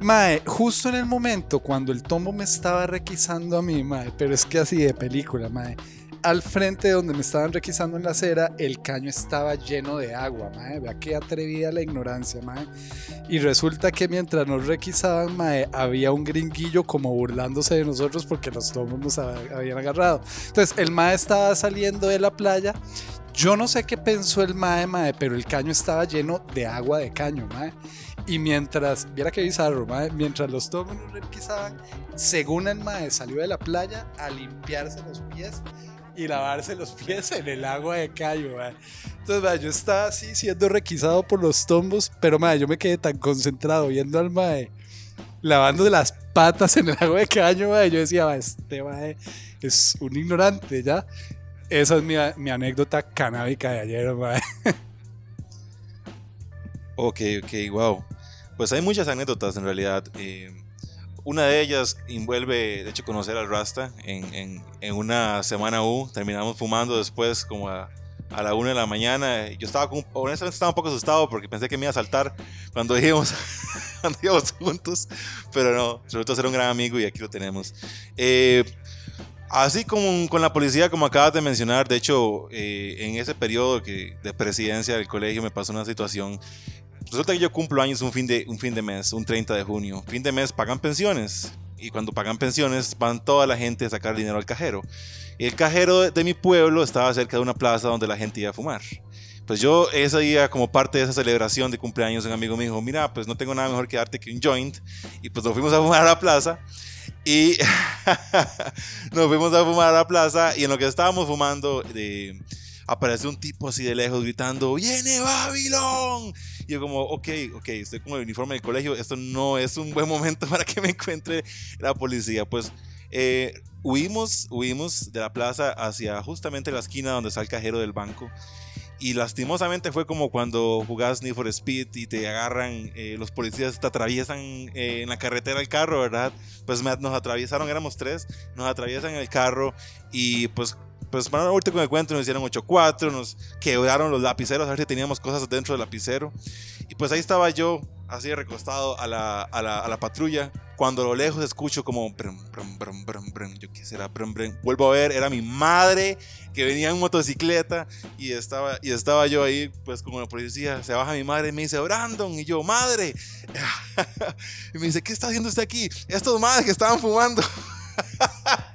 Mae, justo en el momento cuando el tombo me estaba requisando a mí, mae, pero es que así de película, mae. Al frente de donde me estaban requisando en la acera, el caño estaba lleno de agua, mae. Vea qué atrevida la ignorancia, mae. Y resulta que mientras nos requisaban, mae, había un gringuillo como burlándose de nosotros porque los tomos nos ha- habían agarrado. Entonces, el mae estaba saliendo de la playa. Yo no sé qué pensó el mae, mae, pero el caño estaba lleno de agua de caño, mae. Y mientras, viera qué bizarro, mae, mientras los tomos nos requisaban, según el mae salió de la playa a limpiarse los pies y lavarse los pies en el agua de caño, mae. Entonces, mae, yo estaba así siendo requisado por los tombos, pero mae, yo me quedé tan concentrado viendo al mae lavando las patas en el agua de caño, mae. Yo decía, este mae es un ignorante, ¿ya? Esa es mi, mi anécdota canábica de ayer, mae. Ok, ok, wow. Pues hay muchas anécdotas en realidad. eh, una de ellas envuelve, de hecho, conocer al Rasta en, en- en una semana U. Terminamos fumando después como a, a la una de la mañana. Yo estaba, con- honestamente estaba un poco asustado porque pensé que me iba a saltar cuando íbamos, cuando íbamos juntos. Pero no, resultó ser un gran amigo y aquí lo tenemos. Eh, Así como con la policía, como acabas de mencionar, de hecho, eh, en ese periodo que, de presidencia del colegio me pasó una situación. Resulta que yo cumplo años un fin, de, un fin de mes, un 30 de junio. Fin de mes pagan pensiones. Y cuando pagan pensiones, van toda la gente a sacar dinero al cajero. Y el cajero de, de mi pueblo estaba cerca de una plaza donde la gente iba a fumar. Pues yo ese día, como parte de esa celebración de cumpleaños, un amigo me dijo, mira, pues no tengo nada mejor que darte que un joint. Y pues nos fuimos a fumar a la plaza. Y nos fuimos a fumar a la plaza y en lo que estábamos fumando de, aparece un tipo así de lejos gritando, ¡Viene Babilón! Y yo como, ok, ok, estoy con el uniforme del colegio, esto no es un buen momento para que me encuentre la policía. Pues eh, huimos, huimos de la plaza hacia justamente la esquina donde está el cajero del banco. Y lastimosamente fue como cuando jugás Need for Speed y te agarran, eh, los policías te atraviesan eh, en la carretera el carro, ¿verdad? Pues nos atraviesaron, éramos tres, nos atraviesan el carro y pues, pues para ahorita con el cuento nos hicieron 8-4, nos quebraron los lapiceros, a ver si teníamos cosas dentro del lapicero. Y pues ahí estaba yo, así recostado a la, a la, a la patrulla, cuando a lo lejos escucho como brum, brum, brum, yo brum. vuelvo a ver, era mi madre que venía en motocicleta y estaba, y estaba yo ahí, pues como la policía, se baja mi madre y me dice, Brandon, y yo, madre, y me dice, ¿qué está haciendo usted aquí? Estos madres que estaban fumando.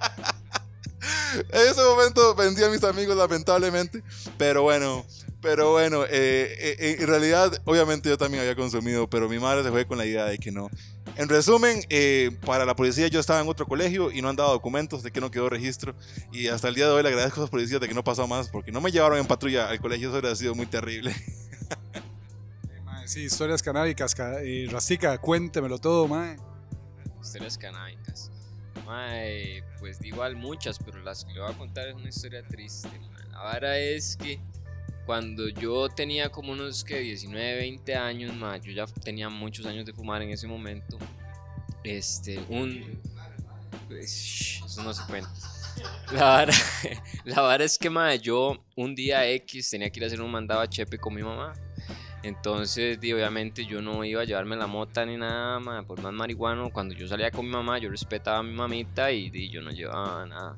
en ese momento vendí a mis amigos, lamentablemente, pero bueno. Pero bueno, eh, eh, en realidad, obviamente yo también había consumido, pero mi madre se fue con la idea de que no. En resumen, eh, para la policía yo estaba en otro colegio y no han dado documentos de que no quedó registro. Y hasta el día de hoy le agradezco a los policías de que no pasó más porque no me llevaron en patrulla al colegio. Eso hubiera sido muy terrible. Sí, historias canábicas. ca- eh, Rastica, cuéntemelo todo, mae. Historias canábicas. Mae, pues igual muchas, pero las que le voy a contar es una historia triste. mae. La vara es que cuando yo tenía como unos que 19, 20 años, mae, yo ya tenía muchos años de fumar en ese momento. Este, un. pues, Eso no se cuenta. La vara, la vara es que, mae, yo un día X tenía que ir a hacer un mandado a Chepe con mi mamá. Entonces, di, obviamente yo no iba a llevarme la mota ni nada, ma, por más marihuano. Cuando yo salía con mi mamá, yo respetaba a mi mamita y, di, yo no llevaba nada.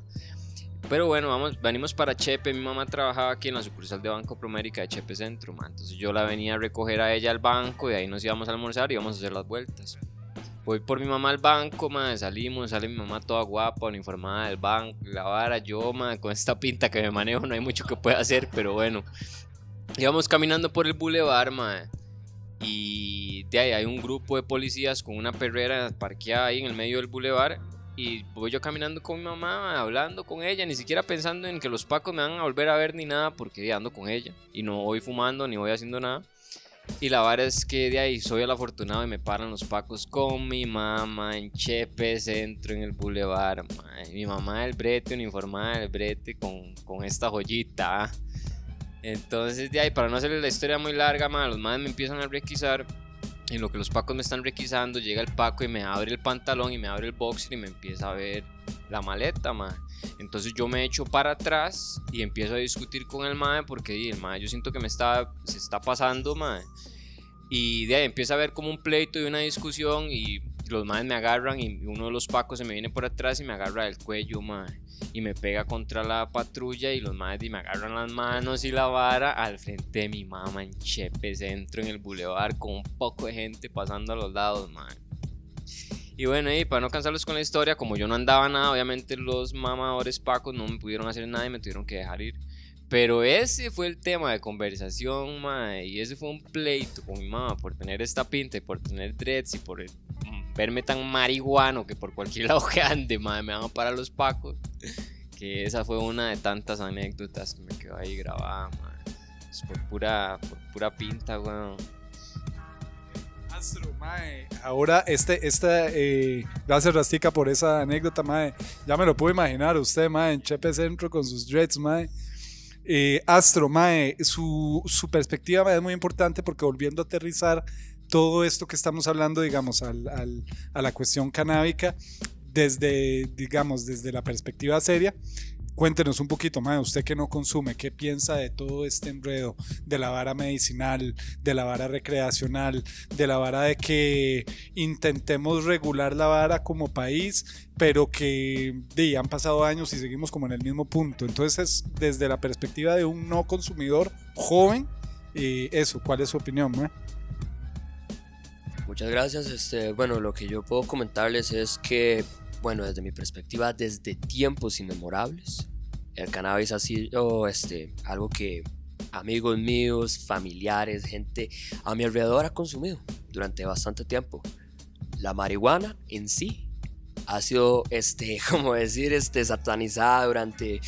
Pero bueno, vamos, venimos para Chepe. Mi mamá trabajaba aquí en la sucursal de Banco Promérica de Chepe Centro, ma. Entonces yo la venía a recoger a ella al banco y ahí nos íbamos a almorzar y íbamos a hacer las vueltas. Voy por mi mamá al banco, ma, salimos, sale mi mamá toda guapa, uniformada del banco, la vara, yo, ma, con esta pinta que me manejo, no hay mucho que pueda hacer, pero bueno. Íbamos caminando por el bulevar, mae. Y de ahí hay un grupo de policías con una perrera parqueada ahí en el medio del bulevar. Y voy yo caminando con mi mamá, hablando con ella, ni siquiera pensando en que los pacos me van a volver a ver ni nada, porque ando con ella. Y no voy fumando ni voy haciendo nada. Y la vara es que de ahí soy el afortunado y me paran los pacos con mi mamá en Chepe Centro en el bulevar. mae. Mi mamá del brete, uniformada del brete con, con esta joyita. ah. Entonces, de ahí, para no hacerle la historia muy larga, ma, los madres me empiezan a requisar. En lo que los pacos me están requisando, llega el paco y me abre el pantalón y me abre el boxer y me empieza a ver la maleta, ma. Entonces yo me echo para atrás y empiezo a discutir con el mae porque el mae yo siento que me está, se está pasando, mae. Y de ahí empieza a ver como un pleito y una discusión y los maes me agarran y uno de los pacos se me viene por atrás y me agarra del cuello, mae. Y me pega contra la patrulla y los maes y me agarran las manos y la vara al frente de mi mamá en Chepe Centro en el bulevar con un poco de gente pasando a los lados, mae. Y bueno, y para no cansarlos con la historia, como yo no andaba nada, obviamente los mamadores pacos no me pudieron hacer nada y me tuvieron que dejar ir. Pero ese fue el tema de conversación, mae, y ese fue un pleito con mi mamá por tener esta pinta y por tener dreads y por verme tan marihuano que por cualquier lado que ande, mae, me van a parar los pacos. Que esa fue una de tantas anécdotas que me quedó ahí grabada, mae. Es por pura, por pura pinta, weón. Astro, mae. Ahora, este, esta, eh, gracias Rastica por esa anécdota, mae. Ya me lo puedo imaginar, usted, mae, en Chepe Centro con sus dreads, mae. Eh, Astro, mae, su, su perspectiva mae, es muy importante porque volviendo a aterrizar todo esto que estamos hablando, digamos, al, al- a la cuestión canábica, desde, digamos, desde la perspectiva seria, cuéntenos un poquito, mae, usted que no consume, ¿qué piensa de todo este enredo, de la vara medicinal, de la vara recreacional, de la vara de que intentemos regular la vara como país, pero que di, han pasado años y seguimos como en el mismo punto. Entonces, desde la perspectiva de un no consumidor joven, eh, eso, ¿cuál es su opinión? mae? Muchas gracias. Este, bueno, lo que yo puedo comentarles es que, bueno, desde mi perspectiva, desde tiempos inmemorables, el cannabis ha sido este, algo que amigos míos, familiares, gente a mi alrededor ha consumido durante bastante tiempo. La marihuana en sí ha sido, este, como decir, este, satanizada durante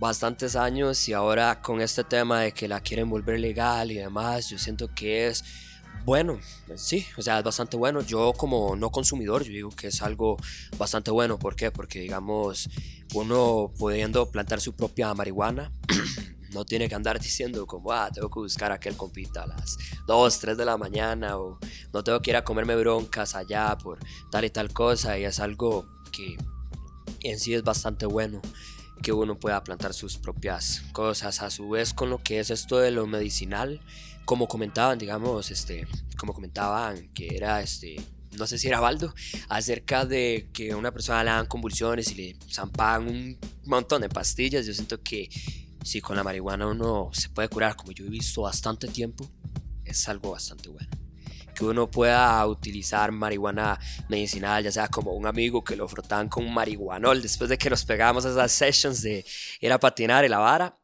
bastantes años y ahora con este tema de que la quieren volver legal y demás, yo siento que es bueno, sí, o sea, es bastante bueno. Yo como no consumidor, digo que es algo bastante bueno. ¿Por qué? Porque digamos, uno pudiendo plantar su propia marihuana, no tiene que andar diciendo como, ah, tengo que buscar aquel compita a las 2, 3 de la mañana o no tengo que ir a comerme broncas allá por tal y tal cosa. Y es algo que en sí es bastante bueno que uno pueda plantar sus propias cosas. A su vez, con lo que es esto de lo medicinal, como comentaban, digamos, este, como comentaban que era este, no sé si era Baldo, acerca de que una persona le dan convulsiones y le zampaban un montón de pastillas. Yo siento que si con la marihuana uno se puede curar, como yo he visto bastante tiempo, es algo bastante bueno. Que uno pueda utilizar marihuana medicinal, ya sea como un amigo que lo frotaban con marihuanol después de que nos pegábamos esas sessions de ir a patinar en la vara.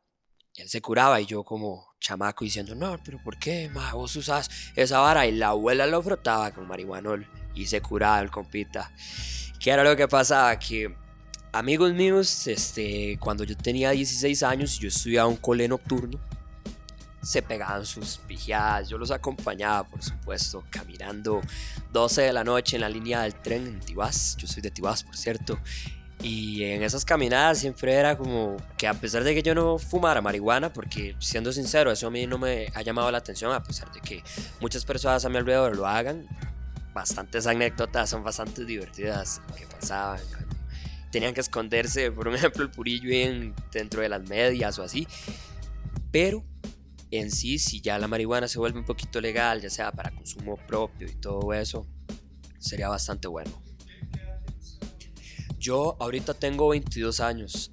Él se curaba y yo como chamaco diciendo, no, pero ¿por qué, ma? Vos usas esa vara y la abuela lo frotaba con marihuanol y se curaba el compita. ¿Qué era lo que pasaba? Que amigos míos, este, cuando yo tenía 16 años yo estudiaba un cole nocturno, se pegaban sus pijadas. Yo los acompañaba, por supuesto, caminando 12 de la noche en la línea del tren en Tibás. Yo soy de Tibás, por cierto. Y en esas caminadas siempre era como que a pesar de que yo no fumara marihuana, porque siendo sincero, eso a mí no me ha llamado la atención, a pesar de que muchas personas a mi alrededor lo hagan, bastantes anécdotas son bastante divertidas que pasaban. Tenían que esconderse, por ejemplo, el purillo en, dentro de las medias o así. Pero en sí, si ya la marihuana se vuelve un poquito legal, ya sea para consumo propio y todo eso, sería bastante bueno. Yo ahorita tengo 22 años,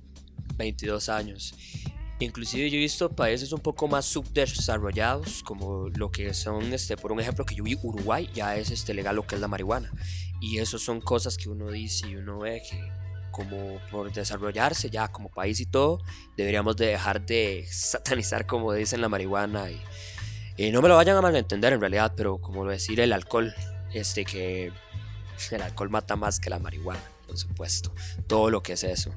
22 años. Inclusive yo he visto países un poco más subdesarrollados, como lo que son, este, por un ejemplo, que yo vi Uruguay, ya es este, legal lo que es la marihuana. Y eso son cosas que uno dice y uno ve que como por desarrollarse ya como país y todo, deberíamos de dejar de satanizar como dicen la marihuana y, y no me lo vayan a malentender en realidad, pero como decir el alcohol, este que el alcohol mata más que la marihuana, supuesto, todo lo que es eso.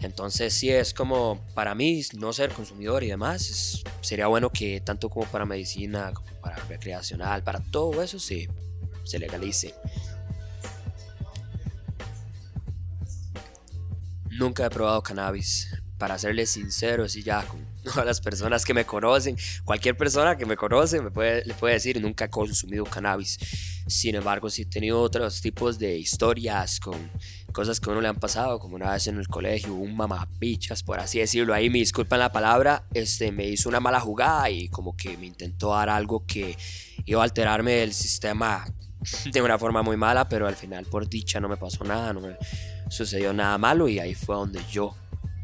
Entonces sí es como para mí no ser consumidor y demás, sería bueno que tanto como para medicina, como para recreacional, para todo eso sí se legalice. Nunca he probado cannabis. Para serles sincero, así ya con todas las personas que me conocen, cualquier persona que me conoce me puede, le puede decir, nunca he consumido cannabis. Sin embargo, sí he tenido otros tipos de historias con cosas que a uno le han pasado, como una vez en el colegio, un mamapichas, por así decirlo. Ahí me disculpan la palabra, este, me hizo una mala jugada y como que me intentó dar algo que iba a alterarme el sistema de una forma muy mala, pero al final, por dicha, no me pasó nada, no me sucedió nada malo y ahí fue donde yo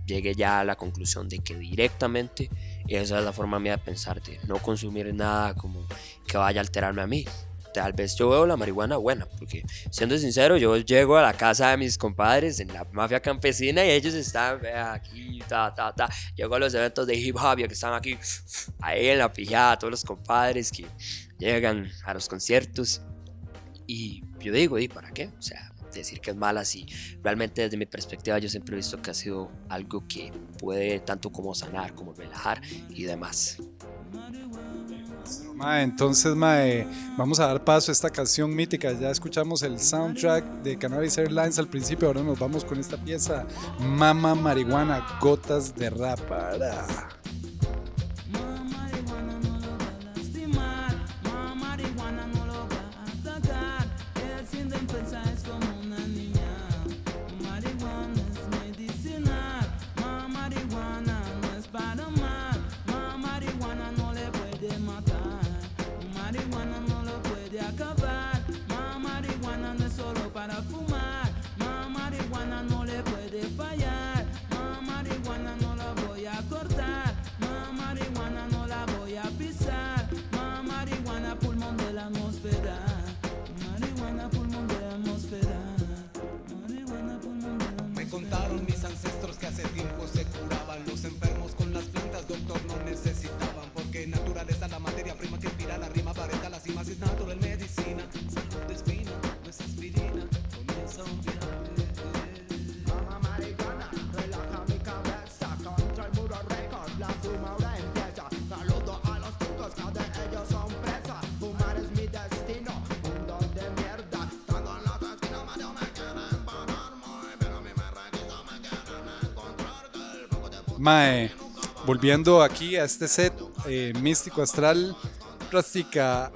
llegué ya a la conclusión de que directamente esa es la forma mía de pensar, de no consumir nada como que vaya a alterarme a mí. Tal vez yo veo la marihuana buena, porque siendo sincero, yo llego a la casa de mis compadres en la mafia campesina y ellos están vea, aquí, ta, ta, ta. Llego a los eventos de hip hop que están aquí, ahí en la pijada, todos los compadres que llegan a los conciertos. Y yo digo, ¿y para qué? O sea, decir que es mala, si realmente desde mi perspectiva yo siempre he visto que ha sido algo que puede tanto como sanar, como relajar y demás. Entonces, mae, vamos a dar paso a esta canción mítica. Ya escuchamos el soundtrack de Cannabis Airlines al principio. Ahora nos vamos con esta pieza, Mama Marihuana, Gotas de Rapara. Volviendo aquí a este set eh, místico astral, Rastica,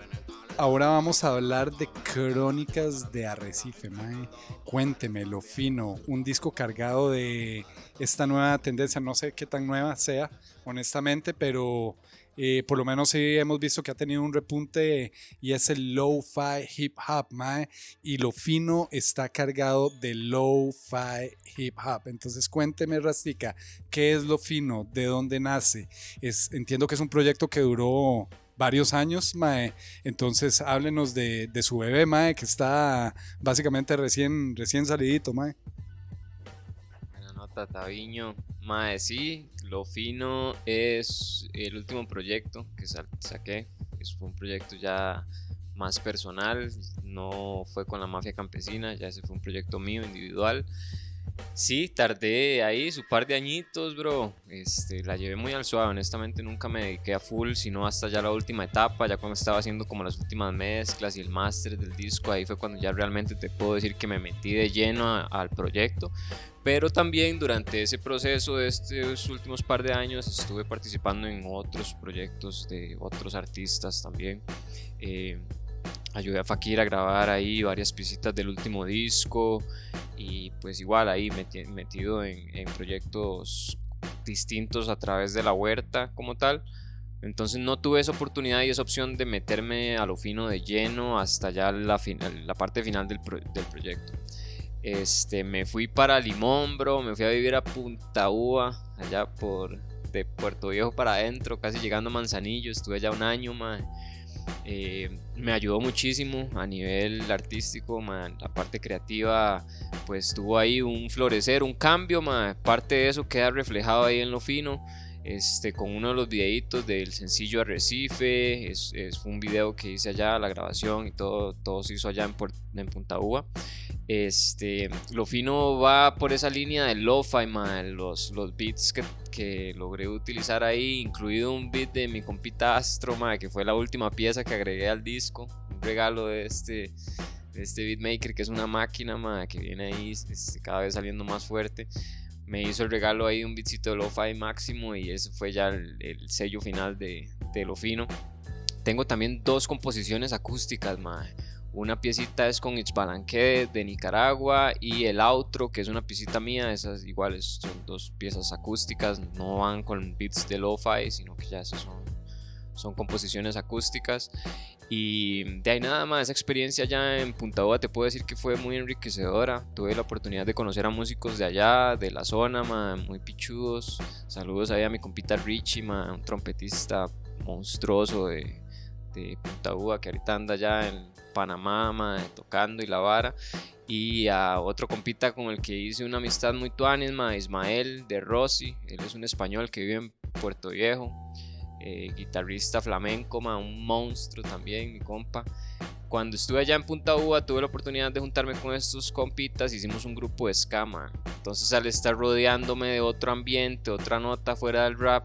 ahora vamos a hablar de Crónicas de Arrecife, mae. Cuénteme lo fino, un disco cargado de esta nueva tendencia, no sé qué tan nueva sea, honestamente, pero eh, por lo menos sí hemos visto que ha tenido un repunte y es el low-fi hip hop, mae, y lo fino está cargado de low-fi hip hop. Entonces cuénteme, Rastica, ¿qué es lo fino? ¿De dónde nace? Es, entiendo que es un proyecto que duró varios años, Mae. Entonces háblenos de, de su bebé, Mae, que está básicamente recién, recién salidito, Mae. Buena nota, Taviño. Mae, sí, lo fino es el último proyecto que sa- saqué. Es un proyecto ya más personal, no fue con la mafia campesina, ya ese fue un proyecto mío individual. Sí, tardé ahí su par de añitos, bro. Este, la llevé muy al suave, honestamente nunca me dediqué a full, sino hasta ya la última etapa, ya cuando estaba haciendo como las últimas mezclas y el máster del disco, ahí fue cuando ya realmente te puedo decir que me metí de lleno al proyecto. Pero también durante ese proceso de estos últimos par de años estuve participando en otros proyectos de otros artistas también. Eh, ayudé a Fakir a grabar ahí varias piecitas del último disco y pues igual ahí meti- metido en, en proyectos distintos a través de la huerta como tal. Entonces no tuve esa oportunidad y esa opción de meterme a lo fino de lleno hasta ya la, final, la parte final del, pro- del proyecto. Este, me fui para Limón, bro, me fui a vivir a Punta Uva, allá por de Puerto Viejo para adentro, casi llegando a Manzanillo, estuve allá un año, man. Eh, me ayudó muchísimo a nivel artístico, man. la parte creativa, pues tuvo ahí un florecer, un cambio, man. parte de eso queda reflejado ahí en lo fino. Este, con uno de los videitos del sencillo Arrecife, es, es un video que hice allá, la grabación y todo, todo se hizo allá en, Puer- en Punta Uva. Este, lo fino va por esa línea del lo-fi, los, los beats que, que logré utilizar ahí, incluido un beat de mi compita Astro, man, que fue la última pieza que agregué al disco, un regalo de este, de este beatmaker que es una máquina, man, que viene ahí este, cada vez saliendo más fuerte. Me hizo el regalo ahí un beatcito de lo-fi máximo y ese fue ya el, el sello final de, de lo fino. Tengo también dos composiciones acústicas, man. Una piecita es con Itzbalanque de Nicaragua y el outro, que es una piecita mía, esas iguales son dos piezas acústicas, no van con beats de lo-fi, sino que ya esas son, son composiciones acústicas. Y de ahí nada más, esa experiencia allá en Punta Uva te puedo decir que fue muy enriquecedora. Tuve la oportunidad de conocer a músicos de allá, de la zona, muy pichudos. Saludos ahí a mi compita Richie, ma, un trompetista monstruoso de, de Punta Uva que ahorita anda allá en Panamá tocando y la vara. Y a otro compita con el que hice una amistad muy tuanis, ma, Ismael de Rossi. Él es un español que vive en Puerto Viejo. Eh, guitarrista flamenco, ma, un monstruo también, mi compa. Cuando estuve allá en Punta Uva tuve la oportunidad de juntarme con estos compitas, hicimos un grupo de escama. Entonces al estar rodeándome de otro ambiente, otra nota fuera del rap,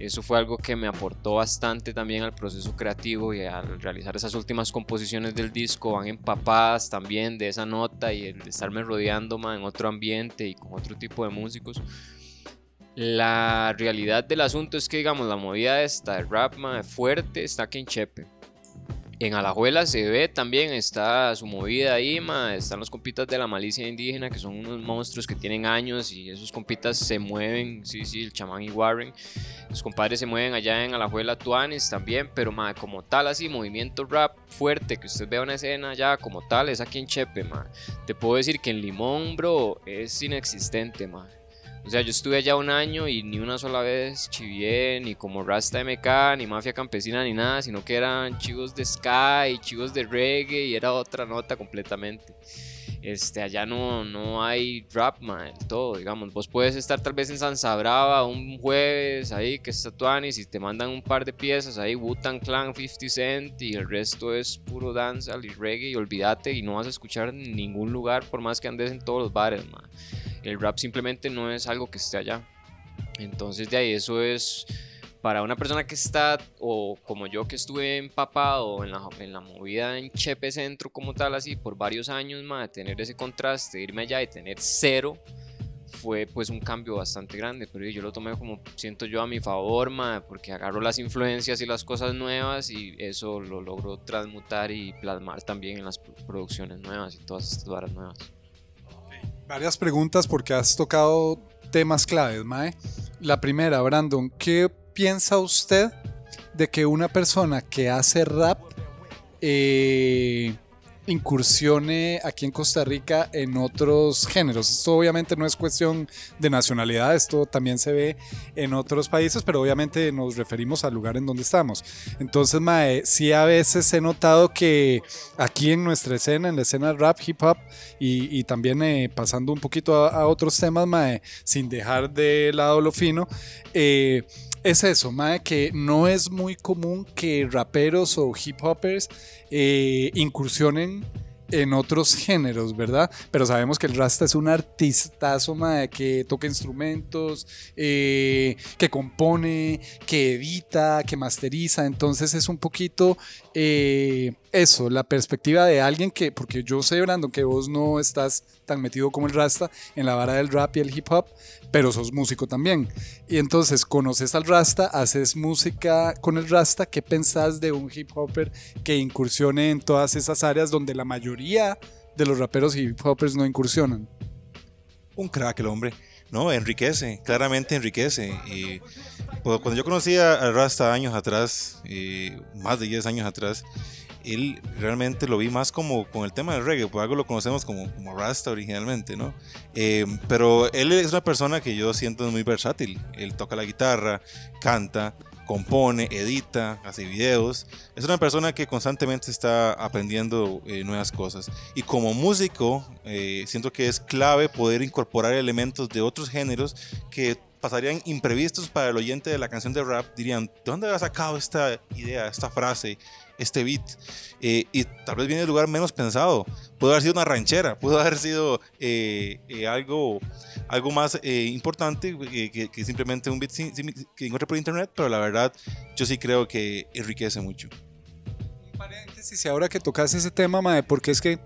eso fue algo que me aportó bastante también al proceso creativo y al realizar esas últimas composiciones del disco van empapadas también de esa nota y el estarme rodeando ma, en otro ambiente y con otro tipo de músicos. La realidad del asunto es que, digamos, la movida esta de rap ma, fuerte está aquí en Chepe. En Alajuela se ve también, está su movida ahí, ma, están los compitas de la malicia indígena, que son unos monstruos que tienen años y esos compitas se mueven, sí, sí, el chamán y Warren. Los compadres se mueven allá en Alajuela Tuanes también, pero ma, como tal, así, movimiento rap fuerte, que usted vea una escena ya como tal, es aquí en Chepe, ma. Te puedo decir que en Limón, bro, es inexistente, ma. O sea, yo estuve allá un año y ni una sola vez chivié, ni como Rasta MK, ni Mafia Campesina, ni nada, sino que eran chivos de ska y chivos de reggae y era otra nota completamente. Este, allá no, no hay rap, man, del todo, digamos. Vos puedes estar tal vez en San Sabrava un jueves ahí que está Tuanis y te mandan un par de piezas ahí, Wu-Tang Clan, 50 Cent y el resto es puro dancehall y reggae y olvídate y no vas a escuchar en ningún lugar por más que andes en todos los bares, man. El rap simplemente no es algo que esté allá. Entonces de ahí eso es para una persona que está, o como yo que estuve empapado en la, en la movida en Chepe Centro como tal, así por varios años, más tener ese contraste, irme allá y tener cero, fue pues un cambio bastante grande, pero yo lo tomé como siento yo a mi favor, ma, porque agarro las influencias y las cosas nuevas y eso lo logro transmutar y plasmar también en las pro- producciones nuevas y todas estas varas nuevas. Varias preguntas porque has tocado temas claves, Mae. La primera, Brandon, ¿qué piensa usted de que una persona que hace rap eh, incursione aquí en Costa Rica en otros géneros? Esto obviamente no es cuestión de nacionalidad, esto también se ve en otros países, pero obviamente nos referimos al lugar en donde estamos. Entonces, Mae, sí a veces he notado que aquí en nuestra escena, en la escena rap, hip hop, y, también eh, pasando un poquito a, a otros temas, mae, sin dejar de lado lo fino, eh, Es eso, mae, que no es muy común que raperos o hip hoppers eh, incursionen en otros géneros, ¿verdad? Pero sabemos que el Rasta es un artistazo, que toca instrumentos, eh, que compone, que edita, que masteriza. Entonces es un poquito eh, eso, la perspectiva de alguien que, porque yo sé, Brandon, que vos no estás tan metido como el Rasta en la vara del rap y el hip hop, pero sos músico también. Y entonces conoces al Rasta, haces música con el Rasta. ¿Qué pensás de un hip hopper que incursione en todas esas áreas donde la mayoría de los raperos y hip hoppers no incursionan? Un crack el hombre. No, enriquece, claramente enriquece. Y pues, cuando yo conocí a Rasta años atrás, eh, más de 10 años atrás, él realmente lo vi más como con el tema del reggae, por algo lo conocemos como, como Rasta originalmente, ¿no? Eh, pero él es una persona que yo siento muy versátil. Él toca la guitarra, canta, compone, edita, hace videos. Es una persona que constantemente está aprendiendo eh, nuevas cosas. Y como músico, eh, siento que es clave poder incorporar elementos de otros géneros que pasarían imprevistos para el oyente de la canción de rap. Dirían, ¿de dónde has sacado esta idea, esta frase, este beat? Eh, y tal vez viene del lugar menos pensado. Pudo haber sido una ranchera, pudo haber sido eh, eh, algo, algo más eh, importante eh, que, que simplemente un beat sin- sin- que encuentre por internet, pero la verdad yo sí creo que enriquece mucho. paréntesis y ahora que tocas ese tema, mae, porque es que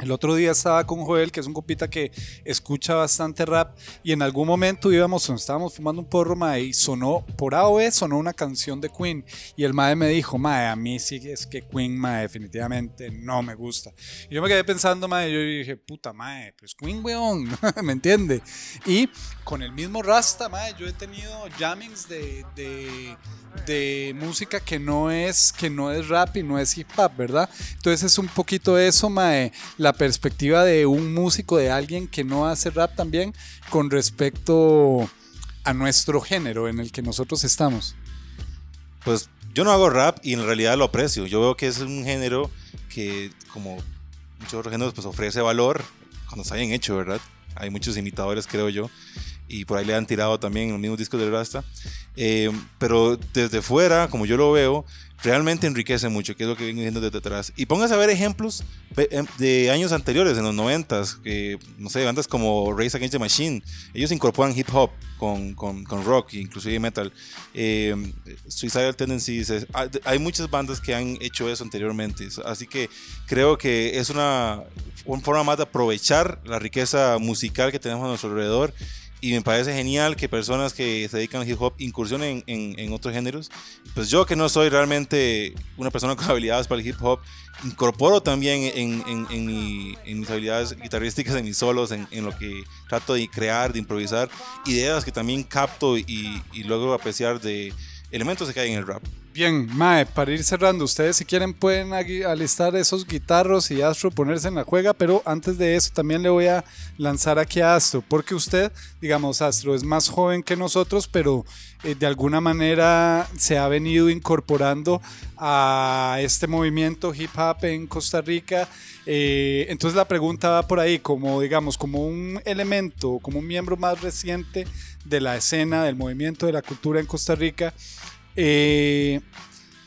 el otro día estaba con Joel, que es un compita que escucha bastante rap, y en algún momento íbamos, estábamos fumando un porro, mae, y sonó, por A o B, sonó una canción de Queen, y el mae me dijo, mae, a mí sí es que Queen, mae, definitivamente no me gusta. Y yo me quedé pensando, mae, yo dije, puta, mae, pues Queen, weón, ¿me entiende? Y con el mismo Rasta, mae, yo he tenido jammings de, de, música que no es que no es rap y no es hip hop, ¿verdad? Entonces es un poquito eso, mae, la perspectiva de un músico, de alguien que no hace rap también con respecto a nuestro género en el que nosotros estamos. Pues yo no hago rap y en realidad lo aprecio. Yo veo que es un género que, como muchos otros géneros, pues ofrece valor cuando está bien hecho, ¿verdad? Hay muchos imitadores, creo yo, y por ahí le han tirado también los mismos discos del Rasta. Eh, pero desde fuera, como yo lo veo, realmente enriquece mucho, que es lo que vengo diciendo desde atrás. Y póngase a ver ejemplos pe- em, de años anteriores, en los 90s, que, no sé, bandas como Race Against the Machine, ellos incorporan hip hop con, con, con rock, inclusive metal. Eh, Suicidal Tendencies, es- hay- hay muchas bandas que han hecho eso anteriormente, así que creo que es una, una forma más de aprovechar la riqueza musical que tenemos a nuestro alrededor y me parece genial que personas que se dedican al hip hop incursionen en, en, en otros géneros. Pues yo que no soy realmente una persona con habilidades para el hip hop, incorporo también en, en, mi- mis habilidades guitarrísticas, en mis solos, en, lo que trato de crear, de improvisar, ideas que también capto y, y logro apreciar de elementos que hay en el rap. Bien, Mae, para ir cerrando, ustedes si quieren pueden alistar esos guitarros y Astro ponerse en la juega, pero antes de eso también le voy a lanzar aquí a Astro, porque usted, digamos, Astro es más joven que nosotros, pero eh, de alguna manera se ha venido incorporando a este movimiento hip hop en Costa Rica. Eh, entonces la pregunta va por ahí, como digamos, como un elemento, como un miembro más reciente de la escena, del movimiento de la cultura en Costa Rica. Eh,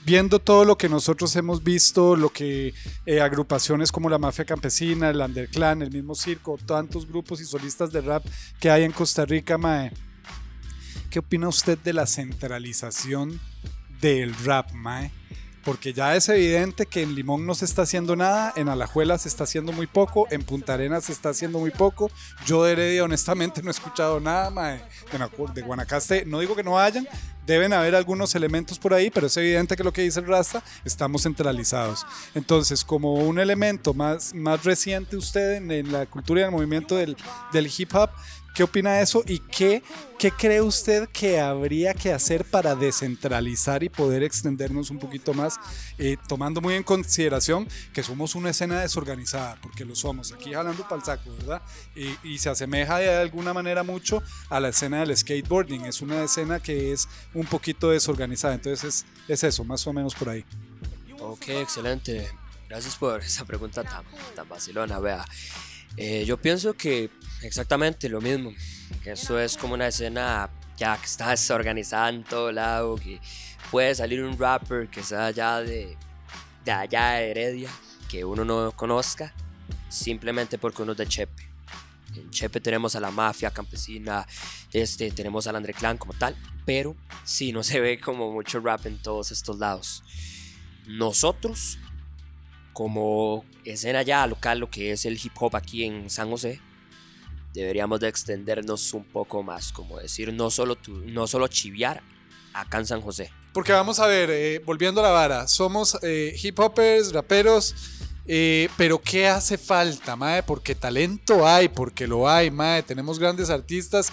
viendo todo lo que nosotros hemos visto, lo que eh, agrupaciones como la Mafia Campesina, el Underclan, el mismo circo, tantos grupos y solistas de rap que hay en Costa Rica, Mae, ¿qué opina usted de la centralización del rap, Mae? Porque ya es evidente que en Limón no se está haciendo nada, en Alajuela se está haciendo muy poco, en Punta Arenas se está haciendo muy poco. Yo de Heredia honestamente no he escuchado nada, mae. De, Guanacaste, no digo que no hayan, deben haber algunos elementos por ahí, pero es evidente que lo que dice el Rasta, estamos centralizados. Entonces, como un elemento más, más reciente usted en, en la cultura y en el movimiento del, del hip hop, ¿qué opina de eso y qué, qué cree usted que habría que hacer para descentralizar y poder extendernos un poquito más, eh, tomando muy en consideración que somos una escena desorganizada, porque lo somos, aquí jalando para el saco, ¿verdad? Y, y se asemeja de alguna manera mucho a la escena del skateboarding, es una escena que es un poquito desorganizada, entonces es, es eso, más o menos por ahí. Ok, excelente. Gracias por esa pregunta tan, tan vacilona. Vea, eh, yo pienso que exactamente lo mismo. Esto es como una escena ya que está desorganizada en todo lado, que puede salir un rapper que sea allá de, de allá de Heredia, que uno no conozca, simplemente porque uno es de Chepe. En Chepe tenemos a la mafia campesina, este, tenemos al Andre Clan como tal, pero sí, no se ve como mucho rap en todos estos lados. Nosotros, como escena ya local, lo que es el hip hop aquí en San José, deberíamos de extendernos un poco más, como decir, no solo, no solo chiviar acá en San José. Porque vamos a ver, eh, volviendo a la vara, somos eh, hip hoppers, raperos, eh, pero ¿qué hace falta, mae? Porque talento hay, porque lo hay, mae. Tenemos grandes artistas.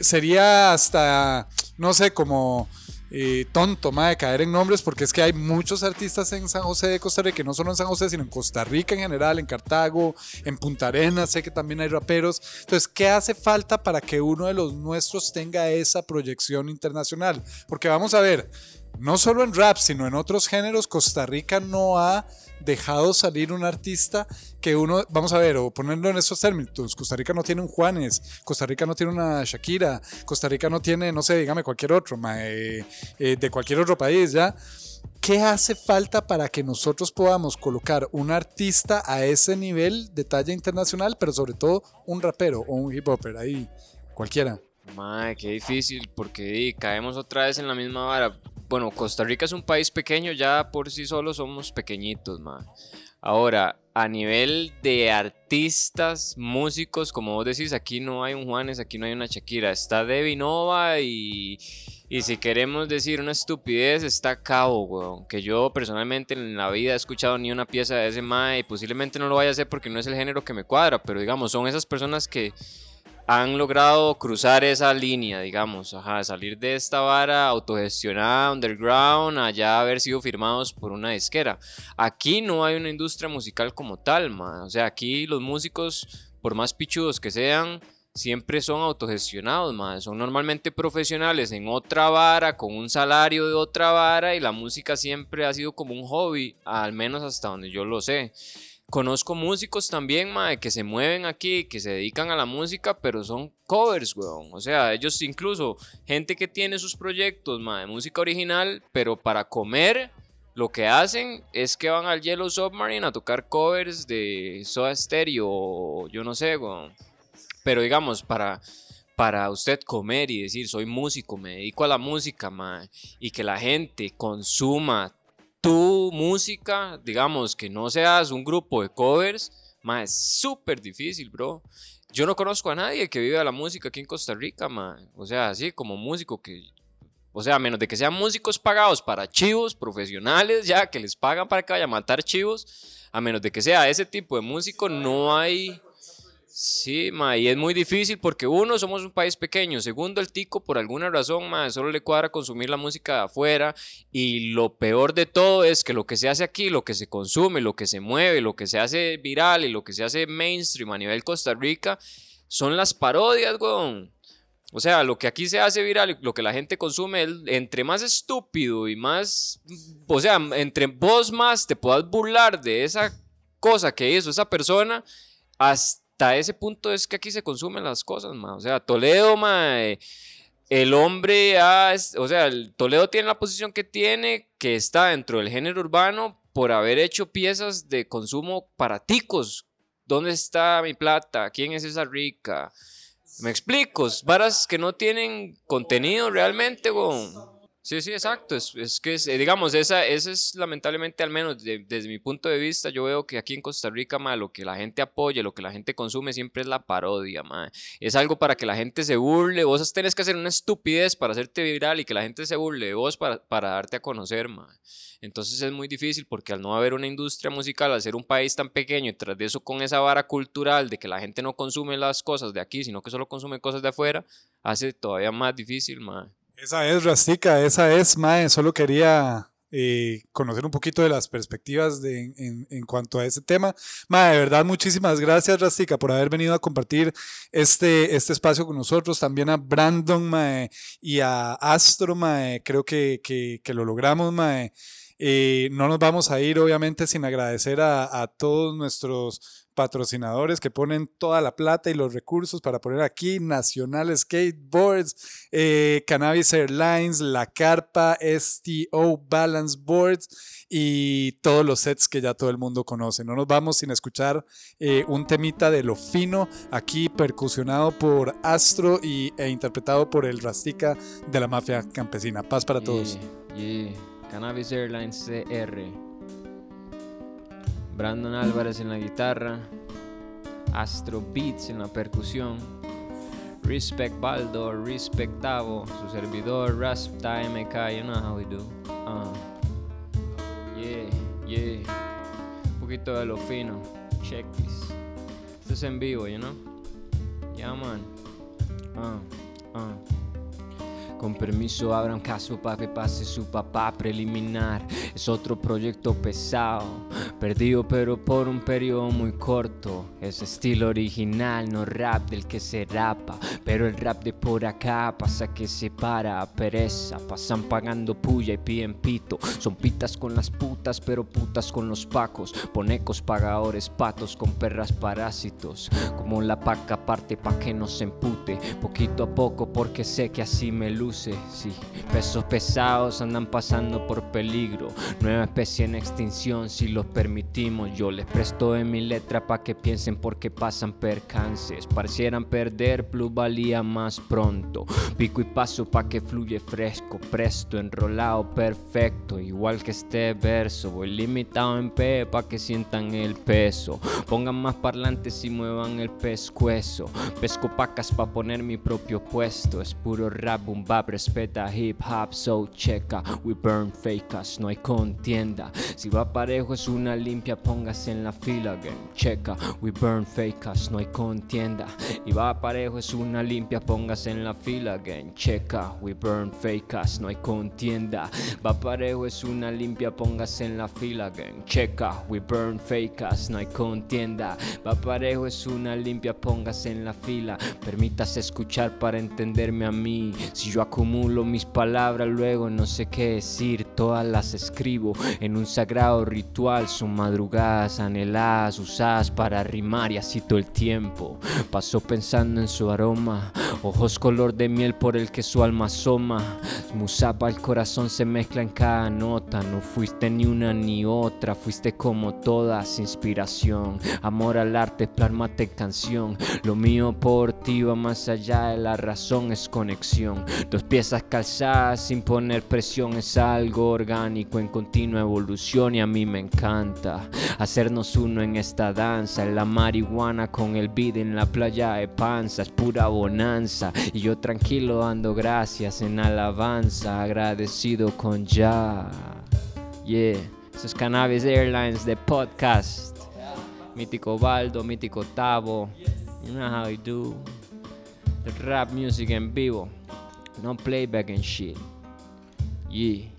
Sería hasta, no sé, como eh, tonto, mae, caer en nombres, porque es que hay muchos artistas en San José de Costa Rica, no solo en San José, sino en Costa Rica en general, en Cartago, en Punta Arenas, sé que también hay raperos. Entonces, ¿qué hace falta para que uno de los nuestros tenga esa proyección internacional? Porque vamos a ver, no solo en rap, sino en otros géneros, Costa Rica no ha dejado salir un artista que uno, vamos a ver, o ponerlo en estos términos, Costa Rica no tiene un Juanes, Costa Rica no tiene una Shakira, Costa Rica no tiene, no sé, dígame cualquier otro, ma, eh, eh, de cualquier otro país, ¿ya? ¿Qué hace falta para que nosotros podamos colocar un artista a ese nivel de talla internacional, pero sobre todo un rapero o un hip hopper ahí, cualquiera? Madre, qué difícil, porque caemos otra vez en la misma vara. Bueno, Costa Rica es un país pequeño, ya por sí solo somos pequeñitos, madre. Ahora, a nivel de artistas, músicos, como vos decís, aquí no hay un Juanes, aquí no hay una Shakira. Está Devi Nova y, y si queremos decir una estupidez, está Cabo, weón. Que yo personalmente en la vida he escuchado ni una pieza de ese mae y posiblemente no lo vaya a hacer porque no es el género que me cuadra, pero digamos, son esas personas que han logrado cruzar esa línea, digamos, ajá, salir de esta vara autogestionada, underground, allá haber sido firmados por una disquera. Aquí no hay una industria musical como tal, ma. o sea, aquí los músicos, por más pichudos que sean, siempre son autogestionados, ma. son normalmente profesionales en otra vara, con un salario de otra vara, y la música siempre ha sido como un hobby, al menos hasta donde yo lo sé. Conozco músicos también, mae, que se mueven aquí, que se dedican a la música, pero son covers, weón. O sea, ellos incluso, gente que tiene sus proyectos, mae, de música original, pero para comer, lo que hacen es que van al Yellow Submarine a tocar covers de Soda Stereo o yo no sé, weón. Pero digamos, para, para usted comer y decir, soy músico, me dedico a la música, mae, y que la gente consuma tu música, digamos, que no seas un grupo de covers, ma, es súper difícil, bro. Yo no conozco a nadie que viva la música aquí en Costa Rica, ma. O sea, así como músico que... O sea, a menos de que sean músicos pagados para chivos, profesionales, ya, que les pagan para que vayan a matar chivos, a menos de que sea ese tipo de músico, no hay... Sí, ma, y es muy difícil porque uno, somos un país pequeño, segundo, el tico por alguna razón, ma, solo le cuadra consumir la música de afuera y lo peor de todo es que lo que se hace aquí, lo que se consume, lo que se mueve, lo que se hace viral y lo que se hace mainstream a nivel Costa Rica son las parodias, weón. O sea, lo que aquí se hace viral lo que la gente consume, entre más estúpido y más, o sea, entre vos más te puedas burlar de esa cosa que hizo esa persona, hasta ese punto es que aquí se consumen las cosas, ma. O sea, Toledo, ma, eh, el hombre, ha o sea, el Toledo tiene la posición que tiene, que está dentro del género urbano por haber hecho piezas de consumo para ticos. ¿Dónde está mi plata? ¿Quién es esa rica? Me explico, varas que no tienen contenido realmente, weón. Sí, sí, exacto. Es, es que, es, eh, digamos, esa, esa es lamentablemente, al menos de- desde mi punto de vista, yo veo que aquí en Costa Rica, ma, lo que la gente apoya, lo que la gente consume siempre es la parodia, ma. Es algo para que la gente se burle. Vos tenés que hacer una estupidez para hacerte viral y que la gente se burle de vos para, para darte a conocer, ma. Entonces es muy difícil porque al no haber una industria musical, al ser un país tan pequeño y tras de eso con esa vara cultural de que la gente no consume las cosas de aquí, sino que solo consume cosas de afuera, hace todavía más difícil, ma. Esa es, Rastica, esa es, Mae. Solo quería eh, conocer un poquito de las perspectivas de, en, en cuanto a ese tema. Mae, de verdad, muchísimas gracias, Rastica, por haber venido a compartir este, este espacio con nosotros. También a Brandon, Mae, y a Astro, Mae. Creo que, que, que lo logramos, Mae. Eh, no nos vamos a ir, obviamente, sin agradecer a, a todos nuestros patrocinadores que ponen toda la plata y los recursos para poner aquí, Nacional Skateboards, eh, Cannabis Airlines, La Carpa, STO Balance Boards y todos los sets que ya todo el mundo conoce. No nos vamos sin escuchar eh, un temita de lo fino, aquí percusionado por Astro y, e interpretado por el Rastica de la mafia campesina. Paz para todos. Yeah. Cannabis Airlines CR. Brandon Álvarez en la guitarra. Astro Beats en la percusión. Respect Baldo, Respect Tavo, su servidor Rasta MK, you know how we do. Uh. Yeah, yeah. Un poquito de lo fino. Check this. Esto es en vivo, you know? Yeah, man. Uh, uh. Con permiso, abran caso para que pase su papá preliminar. Es otro proyecto pesado, perdido pero por un periodo muy corto. Es estilo original, no rap del que se rapa. Pero el rap de por acá pasa que se para, pereza. Pasan pagando puya y piden pito. Son pitas con las putas, pero putas con los pacos. Ponecos pagadores, patos con perras parásitos. Como la paca parte pa' que no se empute. Poquito a poco porque sé que así me luce. Sí, pesos pesados andan pasando por peligro. Nueva especie en extinción si los Yo les presto de mi letra pa' que piensen porque pasan percances. Parecieran perder plusvalía más pronto. Pico y paso pa' que fluye fresco, presto, enrolado, perfecto. Igual que este verso. Voy limitado en P pa' que sientan el peso. Pongan más parlantes y muevan el pescuezo. Pesco pacas pa' poner mi propio puesto. Es puro rap, boom bap, respeta hip hop, so checa. We burn fakers, no hay contienda. Si va parejo es una limpia, póngase en la fila again. Checa, we burn fakers, no hay contienda. Y va parejo es una limpia, póngase en la fila again. Checa, we burn fakers, no hay contienda. Va parejo es una limpia, póngase en la fila again. Checa, we burn fakers, no hay contienda. Va parejo es una limpia, póngase en la fila. Permítase escuchar para entenderme a mí. Si yo acumulo mis palabras, luego no sé qué decir, todas las escribo en un sagrado ritual. Madrugadas anheladas, usadas para rimar y así todo el tiempo. Paso pensando en su aroma, ojos color de miel por el que su alma asoma. Musapa, el corazón se mezcla en cada nota. No fuiste ni una ni otra, fuiste como todas, inspiración. Amor al arte, plasmate en canción. Lo mío por ti va más allá de la razón, es conexión. Dos piezas calzadas sin poner presión es algo orgánico en continua evolución y a mí me encanta hacernos uno en esta danza. La marihuana con el beat en la playa de panza es pura bonanza y yo tranquilo dando gracias en alabanza, agradecido con ya. Yeah, eso es Cannabis Airlines de podcast. Mítico Baldo, mítico Tavo. You know how we do. The rap music en vivo. No playback and shit. Yeah.